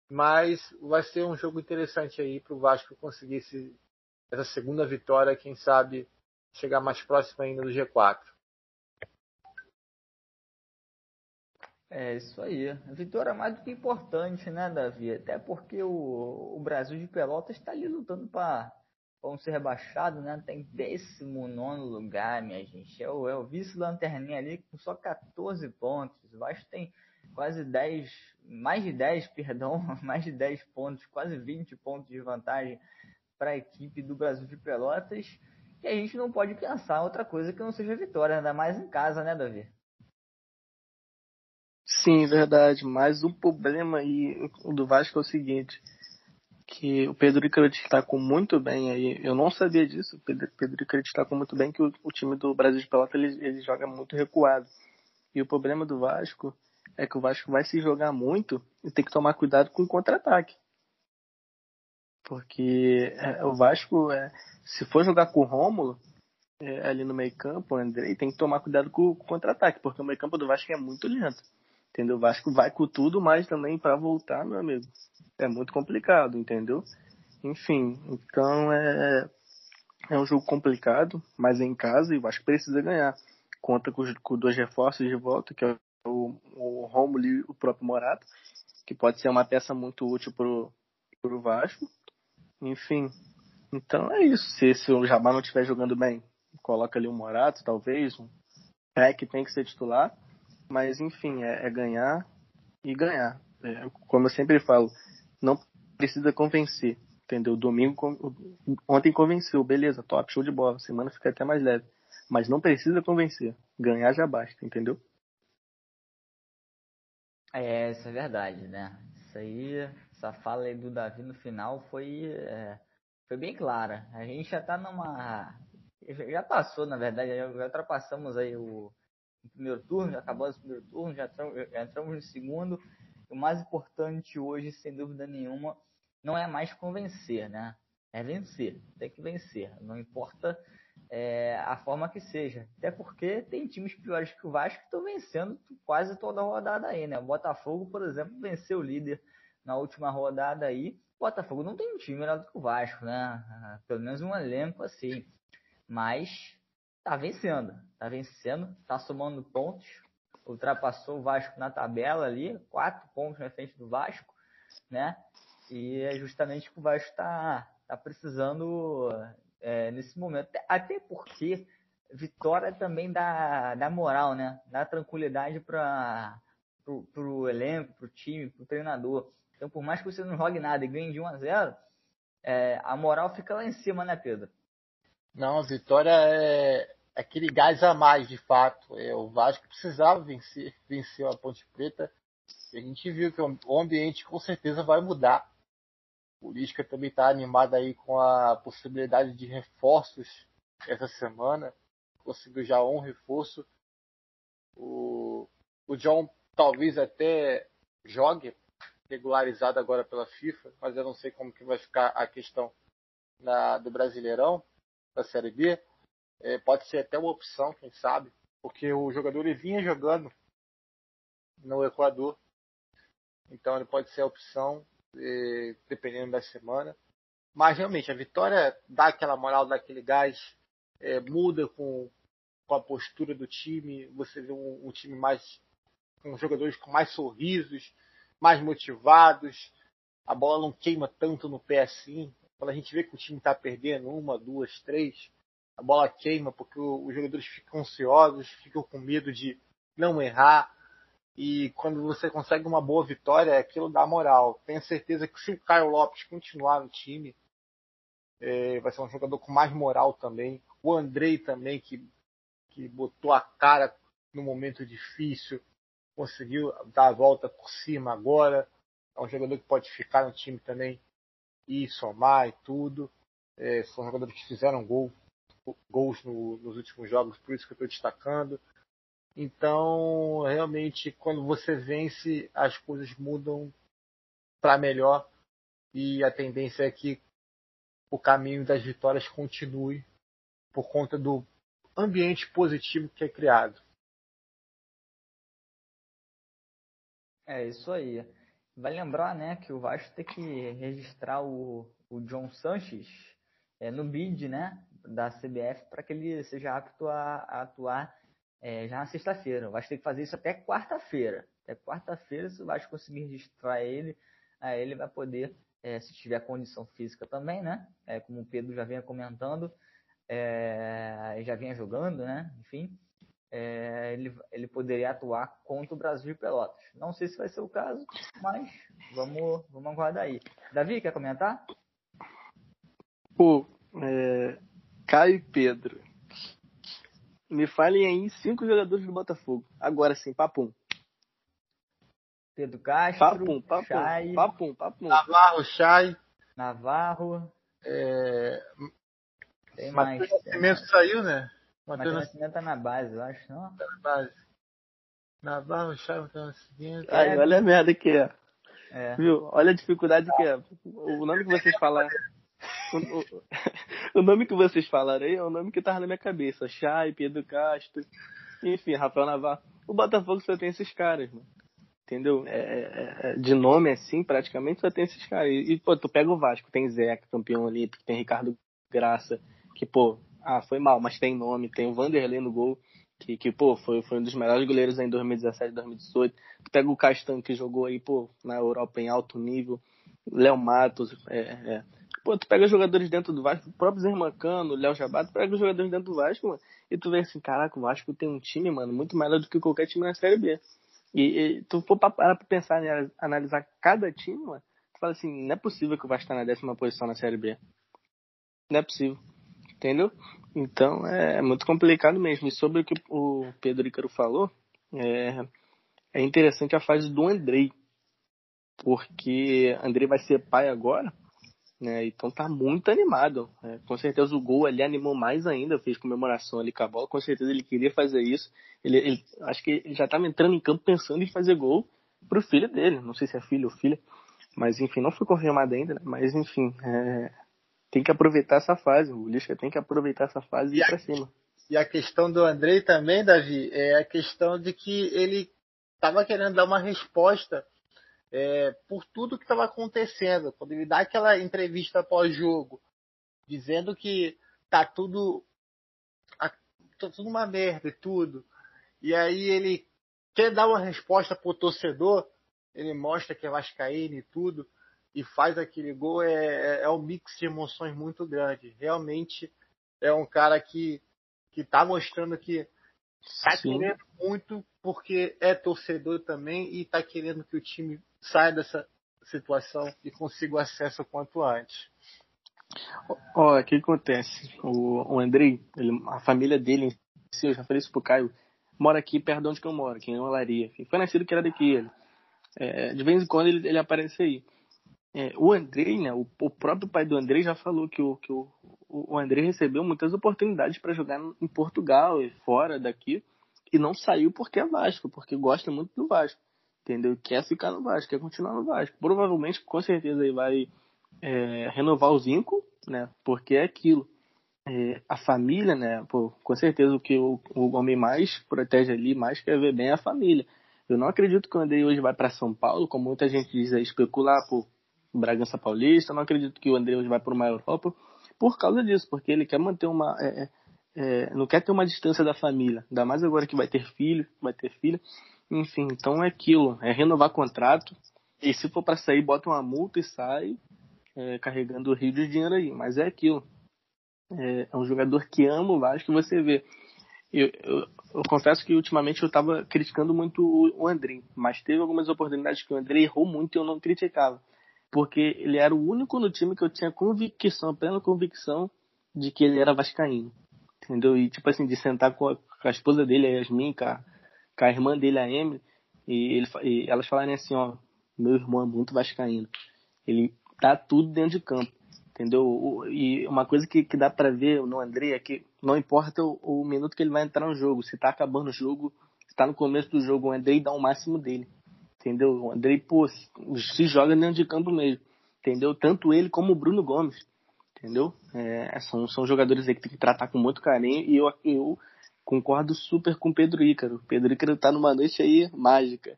Mas vai ser um jogo interessante aí para o Vasco conseguir esse, essa segunda vitória, quem sabe chegar mais próximo ainda do G4. É isso aí. A vitória é mais do que importante, né, Davi? Até porque o, o Brasil de Pelotas está ali lutando para não ser rebaixado, né? Tem 19 lugar, minha gente. É o, é o vice-lanterninha ali com só 14 pontos. O Vasco tem quase 10, mais de 10, perdão, mais de 10 pontos, quase 20 pontos de vantagem para a equipe do Brasil de Pelotas. E a gente não pode pensar outra coisa que não seja vitória, ainda mais em casa, né, Davi? Sim, verdade. Mas o problema aí do Vasco é o seguinte, que o Pedro Icaro destacou muito bem aí. Eu não sabia disso. O Pedro, Pedro Icaro destacou muito bem que o, o, time do Brasil de Pelota ele, ele joga muito recuado. E o problema do Vasco é que o Vasco vai se jogar muito e tem que tomar cuidado com o contra-ataque. Porque é, o Vasco, é, se for jogar com o Rômulo, é, ali no meio campo, o Andrei tem que tomar cuidado com o contra-ataque, porque o meio campo do Vasco é muito lento. Entendeu? O Vasco vai com tudo, mas também para voltar, meu amigo, é muito complicado, entendeu? Enfim, então é, é um jogo complicado, mas é em casa e o Vasco precisa ganhar. Conta com, com dois reforços de volta, que é o, o Romulo e o próprio Morato, que pode ser uma peça muito útil pro, pro Vasco. Enfim, então é isso. Se, se o Jabá não estiver jogando bem, coloca ali o Morato, talvez. Um Peck tem que ser titular. Mas enfim, é, é ganhar e ganhar. É, como eu sempre falo, não precisa convencer. Entendeu? Domingo, ontem convenceu, beleza, top, show de bola. Semana fica até mais leve. Mas não precisa convencer. Ganhar já basta, entendeu? É, isso é verdade, né? Isso aí, essa fala aí do Davi no final foi, é, foi bem clara. A gente já tá numa. Já passou, na verdade, já ultrapassamos aí o, o primeiro turno, já acabamos o primeiro turno, já entramos, já entramos no segundo. O mais importante hoje, sem dúvida nenhuma, não é mais convencer, né? É vencer. Tem que vencer. Não importa é, a forma que seja. Até porque tem times piores que o Vasco que estão vencendo quase toda a rodada aí, né? O Botafogo, por exemplo, venceu o líder na última rodada aí. O Botafogo não tem um time melhor do que o Vasco, né? Pelo menos um elenco assim. Mas tá vencendo. Tá vencendo, tá somando pontos. Ultrapassou o Vasco na tabela ali, quatro pontos na frente do Vasco, né? E é justamente que o Vasco está tá precisando é, nesse momento. Até porque vitória também dá, dá moral, né? Dá tranquilidade para pro, pro elenco, pro time, pro treinador. Então, por mais que você não jogue nada e ganhe de 1 a 0 é, a moral fica lá em cima, né, Pedro? Não, a vitória é aquele gás a mais, de fato. É, o Vasco precisava vencer, venceu a Ponte Preta. E a gente viu que o ambiente com certeza vai mudar. O Lisca também está animado aí com a possibilidade de reforços essa semana. Conseguiu já um reforço. O, o John talvez até jogue regularizado agora pela FIFA, mas eu não sei como que vai ficar a questão na, do Brasileirão, da Série B. É, pode ser até uma opção, quem sabe, porque o jogador ele vinha jogando no Equador, então ele pode ser a opção dependendo da semana. Mas realmente, a vitória dá aquela moral, dá aquele gás, é, muda com, com a postura do time. Você vê um, um, time mais. com jogadores com mais sorrisos, mais motivados. A bola não queima tanto no pé assim. Quando a gente vê que o time está perdendo uma, duas, três, a bola queima porque os jogadores ficam ansiosos, ficam com medo de não errar. E quando você consegue uma boa vitória, aquilo dá moral. Tenho certeza que se o Caio Lopes continuar no time, é, vai ser um jogador com mais moral também. O Andrei também, que, que botou a cara no momento difícil, conseguiu dar a volta por cima agora. É um jogador que pode ficar no time também e somar e tudo. É, são jogadores que fizeram gol, gols no, nos últimos jogos, por isso que eu estou destacando. Então, realmente, quando você vence, as coisas mudam para melhor e a tendência é que o caminho das vitórias continue por conta do ambiente positivo que é criado. É isso aí. Vai lembrar, né, que o Vasco tem que registrar o, o John Sanches é, no bid, né, da CBF para que ele seja apto a, a atuar é, já na sexta-feira. O Vasco tem que fazer isso até quarta-feira. Até quarta-feira, se o Vasco conseguir registrar ele, aí ele vai poder, é, se tiver condição física também, né? É, como o Pedro já vinha comentando, é, já vinha jogando, né? Enfim, é, ele, ele poderia atuar contra o Brasil de Pelotas. Não sei se vai ser o caso, mas vamos, vamos aguardar aí. Davi, quer comentar? Pô, é, Caio e Pedro me falem aí cinco jogadores do Botafogo. Agora sim, papum. Pedro Castro, papum, papum, Chay, papum, papum. Navarro, Chay. Navarro. É... Tem Matheus mais. Nascimento saiu, né? Matheus Nascimento tá na base, eu acho, não? Tá na base. Navarro, Chay, Matheus Nascimento. Ai, olha a merda que é. É. Viu? Olha a dificuldade que é. O nome que vocês falaram. O, o, nome que vocês falaram aí é o nome que tava na minha cabeça. Chay, Pedro Castro, enfim, Rafael Navarro. O Botafogo só tem esses caras, mano. entendeu? É, é, é, de nome assim, praticamente só tem esses caras. E, pô, tu pega o Vasco, tem Zeca, campeão olímpico, tem Ricardo Graça, que, pô, ah, foi mal, mas tem nome, tem o Vanderlei no gol, que, que pô, foi, foi um dos melhores goleiros em 2017, 2018. Tu pega o Castan, que jogou aí, pô, na Europa em alto nível, Léo Matos, é, é. Pô, tu pega jogadores dentro do Vasco, o próprio Zé Mancano, Léo Jabato, pega os jogadores dentro do Vasco, mano, e tu vê assim, caraca, o Vasco tem um time, mano, muito melhor do que qualquer time na Série B. E, e tu for parar pra pensar, né, analisar cada time, mano, tu fala assim, não é possível que o Vasco tá na décima posição na Série B. Não é possível. Entendeu? Então é muito complicado mesmo. E sobre o que o Pedro Ícaro falou, é, é interessante a fase do Andrei. Porque Andrei vai ser pai agora, né? Então tá muito animado. É, com certeza o gol ali animou mais ainda, fez comemoração ali com a bola. Com certeza ele queria fazer isso. Ele, ele acho que ele já estava entrando em campo pensando em fazer gol pro filho dele. Não sei se é filho ou filha. Mas enfim, não foi confirmado ainda, né? Mas enfim, é, tem que aproveitar essa fase. O Lisca tem que aproveitar essa fase e, e ir para cima. E a questão do Andrei também, Davi, é a questão de que ele estava querendo dar uma resposta é, por tudo que estava acontecendo. Quando ele dá aquela entrevista após jogo, dizendo que tá tudo, tá tudo uma merda e tudo. E aí ele quer dar uma resposta pro torcedor, ele mostra que é vascaíno e tudo e faz aquele gol é, é, é um mix de emoções muito grande. Realmente é um cara que que está mostrando que está querendo muito porque é torcedor também e está querendo que o time saia dessa situação e consiga o acesso quanto antes. Ó, o que acontece? O, o Andrei, ele, a família dele, eu já falei isso pro Caio, mora aqui perto de onde eu moro, aqui em Olaria. Foi nascido que era daqui ele. É, de vez em quando ele, ele aparece aí. É, o Andrei, né, o, o, próprio pai do Andrei já falou que o, que o, o Andrei recebeu muitas oportunidades para jogar em Portugal e fora daqui e não saiu porque é Vasco, porque gosta muito do Vasco, entendeu? Quer ficar no Vasco, quer continuar no Vasco. Provavelmente, com certeza, ele vai é, renovar o Zinco, né, porque é aquilo. É, a família, né, pô, com certeza o que o, o homem mais protege ali, mais quer ver bem é a família. Eu não acredito que o Andrei hoje vai para São Paulo, como muita gente diz especular, pô, Bragança Paulista. Não acredito que o André hoje vai para uma Europa por causa disso, porque ele quer manter uma. É, é, é, não quer ter uma distância da família. Ainda mais agora que vai ter filho, vai ter filha. Enfim, então é aquilo. É renovar contrato. E se for para sair, bota uma multa e sai é, carregando o rio de dinheiro aí. Mas é aquilo. É, é um jogador que ama o Vasco, você vê. Eu, eu, eu, confesso que ultimamente eu estava criticando muito o, o André, mas teve algumas oportunidades que o André errou muito e eu não criticava porque ele era o único no time que eu tinha convicção, plena convicção de que ele era vascaíno, entendeu? E tipo assim, de sentar com a, com a esposa dele, a Yasmin, com a, com a irmã dele, a Emily, e, ele, e elas falarem assim, ó, meu irmão é muito vascaíno, ele tá tudo dentro de campo, entendeu? E uma coisa que, que dá para ver no André é que não importa o, o, minuto que ele vai entrar no jogo, se tá acabando o jogo, se tá no começo do jogo, o André dá o máximo dele entendeu? O Andrei, pô, se joga dentro de campo mesmo, entendeu? Tanto ele como o Bruno Gomes, entendeu? É, são, são jogadores aí que tem que tratar com muito carinho e eu, eu concordo super com o Pedro Ícaro. O Pedro Ícaro tá numa noite aí mágica.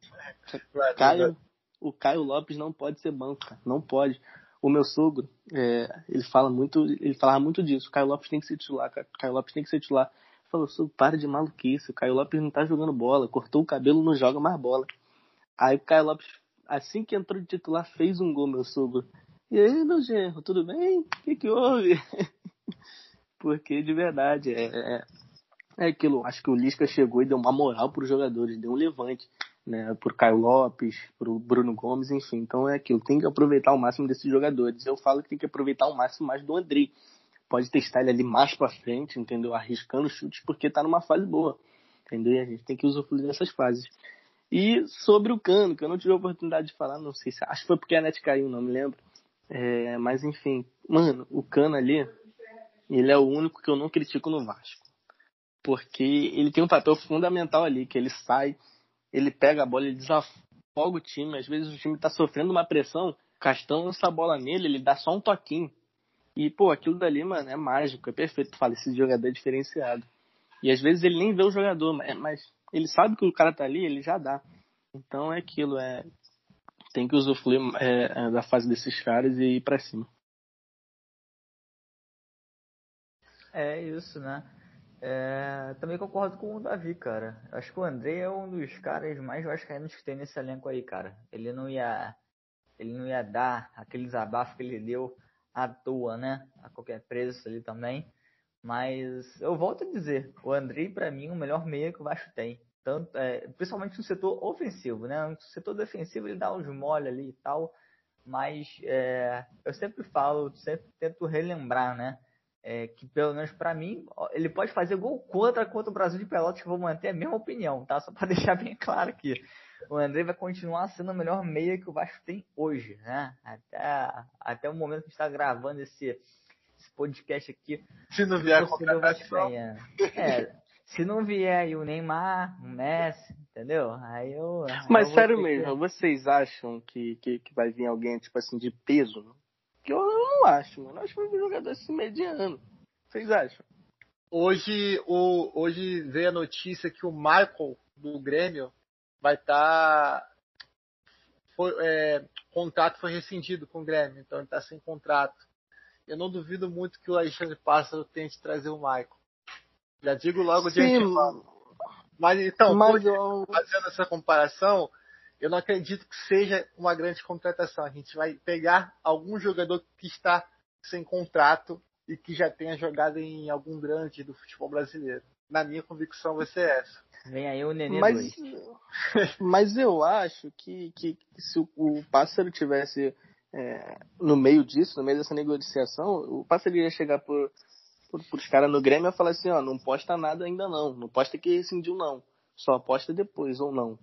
Caio, o Caio Lopes não pode ser banco, cara. não pode. O meu sogro, é, ele fala muito, ele falava muito disso. O Caio Lopes tem que ser titular. O Caio Lopes tem que ser titular. Falou, sogro, para de maluquice. O Caio Lopes não tá jogando bola. Cortou o cabelo, não joga mais bola. Aí o Caio Lopes, assim que entrou de titular, fez um gol, meu sogro. E aí, meu genro, tudo bem? O que, que houve? Porque de verdade, é, é, é aquilo. Acho que o Lisca chegou e deu uma moral para os jogadores, deu um levante, né? Por Caio Lopes, pro Bruno Gomes, enfim. Então é aquilo. Tem que aproveitar o máximo desses jogadores. Eu falo que tem que aproveitar o máximo mais do André. Pode testar ele ali mais para frente, entendeu? Arriscando chutes, porque tá numa fase boa, entendeu? E a gente tem que usufruir dessas fases. E sobre o Cano, que eu não tive a oportunidade de falar, não sei se. Acho que foi porque a net caiu, não me lembro. É, mas enfim, mano, o Cano ali, ele é o único que eu não critico no Vasco. Porque ele tem um papel fundamental ali, que ele sai, ele pega a bola, ele desafoga o time. Às vezes o time tá sofrendo uma pressão, Castão lança a bola nele, ele dá só um toquinho. E, pô, aquilo dali, mano, é mágico, é perfeito. Tu fala, esse jogador é diferenciado. E às vezes ele nem vê o jogador, mas ele sabe que o cara tá ali, ele já dá. Então é aquilo, é tem que usufruir é, da fase desses caras e ir para cima. É isso, né? É, também concordo com o Davi, cara. Acho que o André é um dos caras mais vascaínos que tem nesse elenco aí, cara. Ele não ia, ele não ia dar aquele desabafo que ele deu à toa, né? A qualquer preço ali também. Mas eu volto a dizer, o André para mim o melhor meia que o Vasco tem. Tanto, é, principalmente no setor ofensivo, né? No setor defensivo ele dá uns mole ali e tal. Mas é, eu sempre falo, sempre tento relembrar, né? é, que pelo menos para mim, ele pode fazer gol contra contra o Brasil de Pelotas, que eu vou manter a mesma opinião, tá? Só para deixar bem claro aqui. O André vai continuar sendo a melhor meia que o Vasco tem hoje, né? Até, até o momento que está gravando esse, esse, podcast aqui. Se não vier o Vasco é, é, se não vier aí o Neymar, o Messi, entendeu? Aí eu. Mas eu sério mesmo, que... vocês acham que, que, que vai vir alguém, tipo assim, de peso? Que eu não acho, mano. Eu acho que vai vir um jogador assim mediano. Vocês acham? Hoje, o, hoje veio a notícia que o Michael do Grêmio vai estar. Tá, foi, é, contrato foi rescindido com o Grêmio, então ele está sem contrato. Eu não duvido muito que o Alexandre Pássaro tente trazer o Michael. Já digo logo de antemão. Mas então, Mas eu... fazendo essa comparação, eu não acredito que seja uma grande contratação. A gente vai pegar algum jogador que está sem contrato e que já tenha jogado em algum grande do futebol brasileiro. Na minha convicção vai ser essa. Vem aí o Nenê mas, mas eu acho que, que se o, o Pássaro tivesse é, no meio disso, no meio dessa negociação, o Pássaro ia chegar por, por, por os caras no Grêmio e falar assim, ó, não posta nada ainda não, não posta que rescindiu não, só aposta depois ou não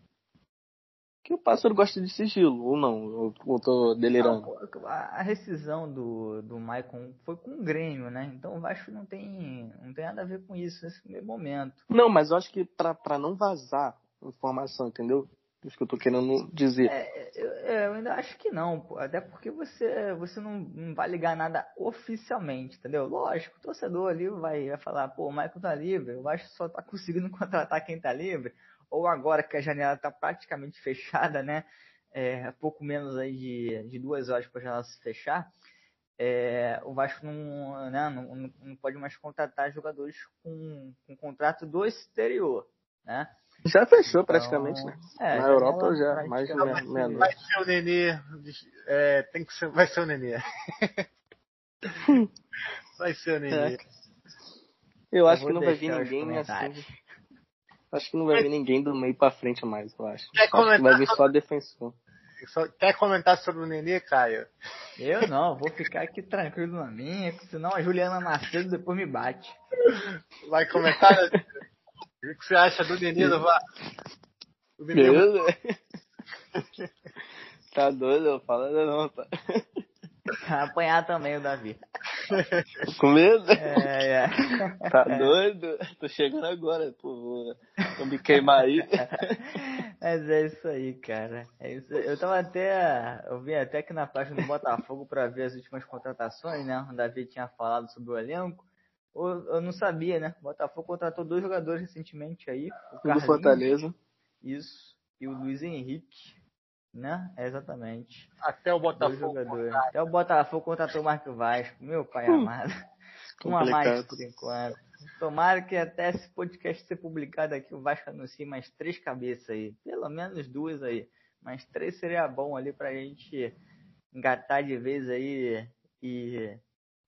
que o pássaro gosta de sigilo, ou não? Ou tô delirando? Não, a rescisão do, do Maicon foi com o Grêmio, né? Então o Vasco não tem, não tem nada a ver com isso nesse primeiro momento. Não, mas eu acho que para não vazar informação, entendeu? Isso que eu tô querendo dizer. É, eu, é, eu, ainda acho que não, até porque você, você não, não vai ligar nada oficialmente, entendeu? Lógico, o torcedor ali vai, vai falar, pô, o Michael tá livre, eu acho que só tá conseguindo contratar quem tá livre ou agora que a janela está praticamente fechada, né? É, pouco menos aí de, de duas horas para janela se fechar, é, o Vasco não, né, não, não, pode mais contratar jogadores com, com contrato do exterior, né? Já fechou então, praticamente, né? É, Na Europa já, mais de menos. Vai ser o Nenê, é, tem que ser, vai ser o Nenê. vai ser o Nenê. É. Eu acho eu que não vai vir ninguém assim. Acho que não vai vir ninguém do meio pra frente mais, eu acho. Quer acho que vai vir só defensor. Quer comentar sobre o Nenê, Caio? Eu não, vou ficar aqui tranquilo na minha, senão a Juliana Macedo depois me bate. Vai comentar? o que você acha do Nenê do Vasco? Nenê... tá doido? Fala não, tá. Apanhar também o Davi. Com medo? É, é. Tá doido? Tô chegando agora, pô. Vou, vou me queimar aí. Mas é isso aí, cara. É isso. Eu tava até. Eu vi até aqui na página do Botafogo pra ver as últimas contratações, né? O Davi tinha falado sobre o elenco. Eu, não sabia, né? O Botafogo contratou dois jogadores recentemente aí. O do Fortaleza. Isso. E o Luiz Henrique. Né? exatamente. Até o Botafogo. Até o Botafogo contratou o Marco Vasco. Meu pai hum. amado. Uma mais por enquanto. Tomara que até esse podcast ser publicado aqui, o Vasco anuncie mais três cabeças aí. Pelo menos duas aí. Mas três seria bom ali pra gente engatar de vez aí e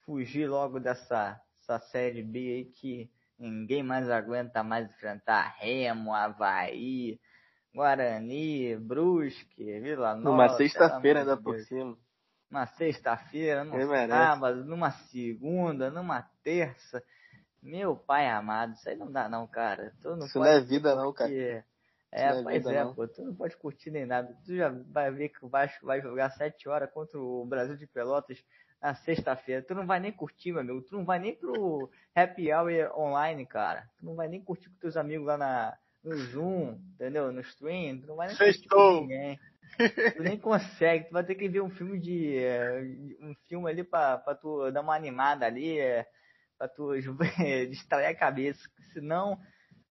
fugir logo dessa essa série B aí que ninguém mais aguenta mais enfrentar Remo, Havaí, Guarani, Brusque, Vila Nova. Numa sexta-feira ainda por cima. Numa sexta-feira, num sábado, numa segunda, numa terça. Meu pai amado, isso aí não dá não, cara. Tu não isso não é vida não, cara. É, é pois é, não. pô, tu não pode curtir nem nada. Tu já vai ver que o Vasco vai jogar sete horas contra o Brasil de Pelotas na sexta-feira. Tu não vai nem curtir, meu amigo. Tu não vai nem pro happy hour online, cara. Tu não vai nem curtir com teus amigos lá na, no Zoom, entendeu? No stream, tu não vai nem Sextou. ninguém. Tu nem consegue, tu vai ter que ver um filme de. Eh, um filme ali pra, pra tu dar uma animada ali, eh, pra tu distrair a cabeça. Senão,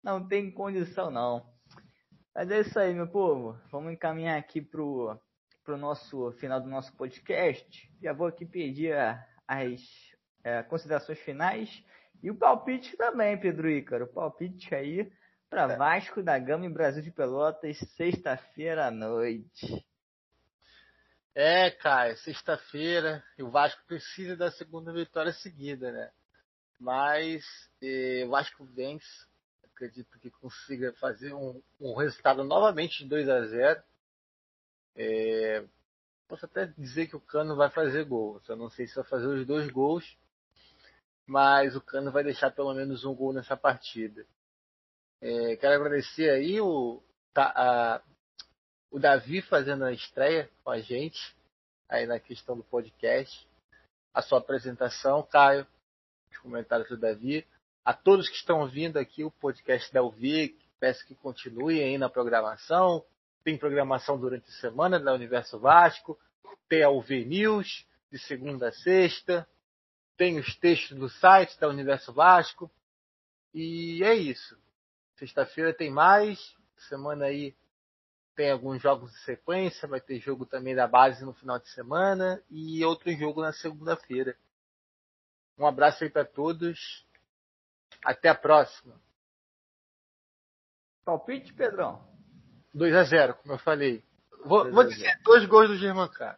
não tem condição não. Mas é isso aí, meu povo. Vamos encaminhar aqui pro, pro nosso final do nosso podcast. Já vou aqui pedir as é, considerações finais e o palpite também, Pedro Ícaro. O palpite aí para Vasco da Gama e Brasil de Pelotas, sexta-feira à noite. É, cara, sexta-feira, o Vasco precisa da segunda vitória seguida, né? Mas eh, o Vasco vence, acredito que consiga fazer um, um resultado novamente de 2 a 0 é, Posso até dizer que o Cano vai fazer gol, só não sei se vai fazer os dois gols, mas o Cano vai deixar pelo menos um gol nessa partida. É, quero agradecer aí o, a, o Davi fazendo a estreia com a gente, aí na questão do podcast, a sua apresentação, Caio, os comentários do Davi, a todos que estão ouvindo aqui o podcast da UV, peço que continuem aí na programação, tem programação durante a semana da Universo Vasco, tem a UV News, de segunda a sexta, tem os textos do site da Universo Vasco, e é isso. Sexta-feira tem mais. Semana aí tem alguns jogos de sequência. Vai ter jogo também da base no final de semana e outro jogo na segunda-feira. Um abraço aí para todos. Até a próxima. Palpite, Pedrão? 2 a 0 como eu falei. Vou, vou dizer dois gols do Germancano.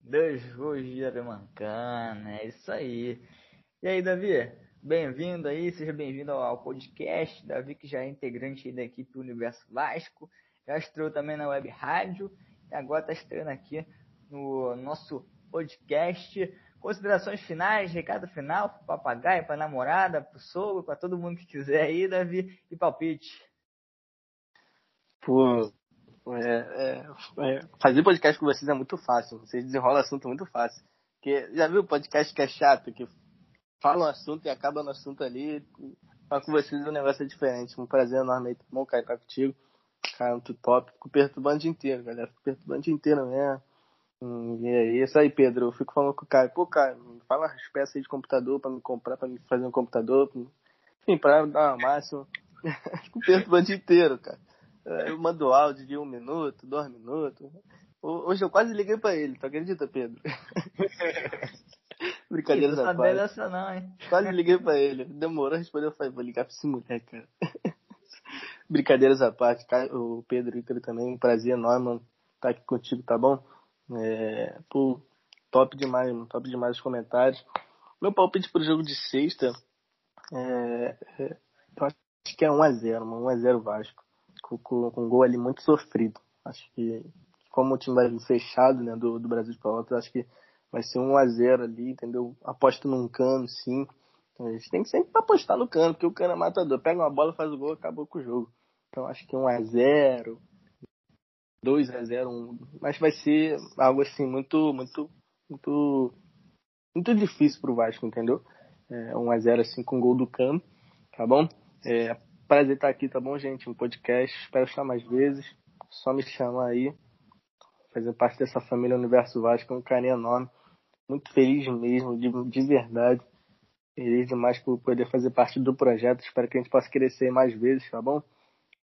Dois gols de Germancano, é isso aí. E aí, Davi? Bem-vindo aí, seja bem-vindo ao podcast. Davi, que já é integrante da equipe Universo Vasco, já estreou também na web rádio e agora está estreando aqui no nosso podcast. Considerações finais, recado final para papagaio, para namorada, para o sogro, para todo mundo que quiser aí, Davi, e palpite. Pô, é, é, é, fazer podcast com vocês é muito fácil. Vocês desenrolam assunto muito fácil. Porque já viu podcast que é chato, que fala um assunto e acaba no assunto ali. Mas com vocês o negócio é diferente. Um prazer enorme aí. Bom, Caio, estar contigo. Cara, muito top. Fico perturbando o dia inteiro, galera. Fico perturbando o dia inteiro mesmo. Hum, e é isso aí, Pedro. Eu fico falando com o Caio. Pô, Caio, fala as peças aí de computador pra me comprar, pra me fazer um computador. Enfim, pra dar uma máxima. Fico perturbando o dia inteiro, cara. Eu mando áudio de um minuto, dois minutos. Hoje eu quase liguei pra ele, tu acredita, Pedro? Brincadeira da parte. dessa não, hein? Quase liguei pra ele. Demorou a responder, eu falei, vou ligar pra esse moleque, cara. Brincadeiras à parte, o Pedro Ícaro também, um prazer enorme mano, estar aqui contigo, tá bom? É, pô, top demais, mano, top demais os comentários. Meu palpite pro jogo de sexta é, é, eu acho que é 1x0, mano, 1x0 Vasco. Com, com, um gol ali muito sofrido. Acho que, como o time vai fechado né, do, do Brasil de Pelotas, acho que vai ser 1 a 0 ali, entendeu? Aposto num cano, sim. Então, a gente tem que sempre apostar no cano, porque o cano é matador. Pega uma bola, faz o gol, acabou com o jogo. Então acho que 1 a 0 2 a 0 1, mas vai ser algo assim muito muito muito muito difícil pro Vasco, entendeu? É, 1 a 0 assim com o gol do Cano, tá bom? É, prazer estar aqui, tá bom, gente? Um podcast, espero estar mais vezes. Só me chamar aí. Fazer parte dessa família Universo Vasco é um carinho enorme muito feliz mesmo, de, de verdade. Feliz demais por poder fazer parte do projeto. Espero que a gente possa crescer mais vezes, tá bom?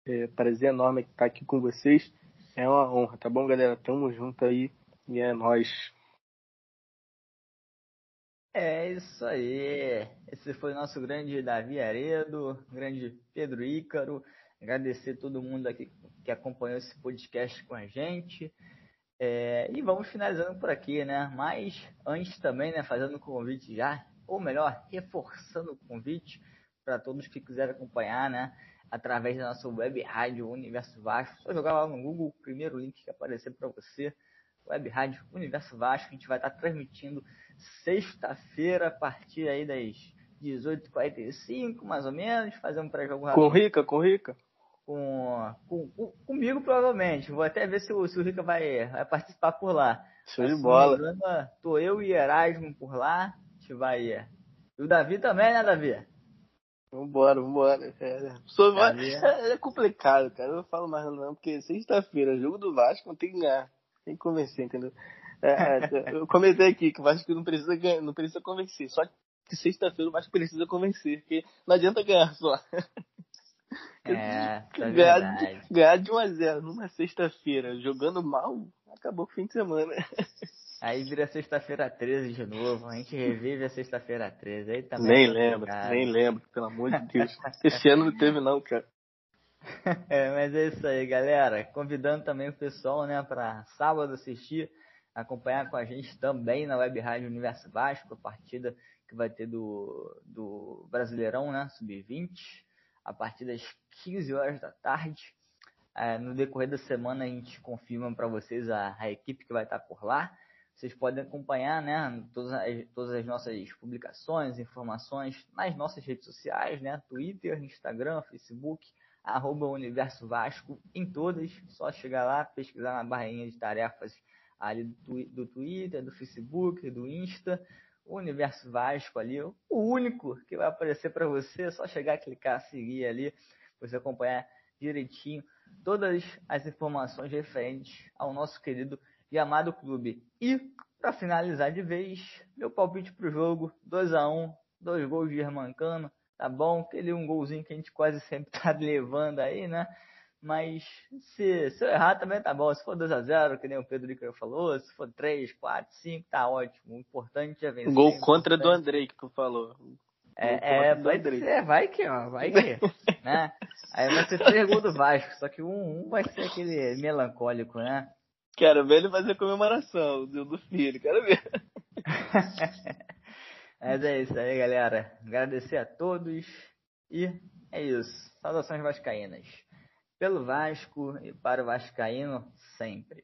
É, prazer enorme estar aqui com vocês. É uma honra, tá bom, galera? Tamo junto aí e é nóis. É isso aí. Esse foi o nosso grande Davi Aredo, grande Pedro Ícaro. Agradecer todo mundo aqui que acompanhou esse podcast com a gente. É, e vamos finalizando por aqui, né? Mas antes também, né, fazendo o convite já, ou melhor, reforçando o convite para todos que quiserem acompanhar, né? Através da nossa web rádio Universo Vasco. Só jogar lá no Google, o primeiro link que aparecer para você, web rádio Universo Vasco. A gente vai estar transmitindo sexta-feira a partir aí das 18h45, mais ou menos, fazer um pré-jogo rápido. Com Rica, com Rica com, com, com, comigo provavelmente. Vou até ver se o, se o Rica vai, vai participar por lá. Show de bola. Engano, tô eu e Erasmo por lá. A gente vai. E o Davi também, né, Davi? Vambora, vambora. É, sou, é, é complicado, cara. Eu não falo mais não, porque sexta-feira, jogo do Vasco, não tem que ganhar. Tem que convencer, entendeu? É, é eu comentei aqui que o Vasco não precisa ganhar, não precisa convencer. Só que sexta-feira o Vasco precisa convencer, porque não adianta ganhar só. É, tá ganhar, verdade. ganhar de 1x0 numa sexta-feira, jogando mal, acabou o fim de semana. Aí vira sexta-feira 13 de novo. A gente revive a sexta-feira 13. Aí também nem é lembro, nem lembro, pelo amor de Deus. Esse ano não teve não, cara. É, mas é isso aí, galera. Convidando também o pessoal, né, para sábado assistir, acompanhar com a gente também na Web Rádio Universo Vasco, a partida que vai ter do, do Brasileirão, né, Sub-20, a partir das 15 horas da tarde. É, no decorrer da semana a gente confirma para vocês a, a equipe que vai estar por lá. Vocês podem acompanhar né, todas, as, todas as nossas publicações, informações nas nossas redes sociais, né, Twitter, Instagram, Facebook, arroba Universo Vasco em todas. Só chegar lá, pesquisar na barrinha de tarefas ali do, do Twitter, do Facebook, do Insta, o Universo Vasco ali, o único que vai aparecer para você, é só chegar, clicar, seguir ali, você acompanhar direitinho todas as informações referentes ao nosso querido e amado clube. E, para finalizar de vez, meu palpite pro jogo, 2 a 1 dois gols de Germancano, tá bom? Aquele um golzinho que a gente quase sempre tá levando aí, né? Mas se, se eu errar também tá bom. Se for 2x0, que nem o Pedro Iker falou, se for 3, 4, 5, tá ótimo. O importante é vencer. Gol contra do importante- Andrei que tu falou. É, é Andrei. ser, vai que, ó, vai que, né? Aí vai ser três gols do Vasco, só que um, um vai ser aquele melancólico, né? Quero ver ele fazer comemoração do, do filho, quero ver. Mas é isso aí, galera. Agradecer a todos e é isso. Saudações vascaínas. Pelo Vasco e para o Vascaíno sempre.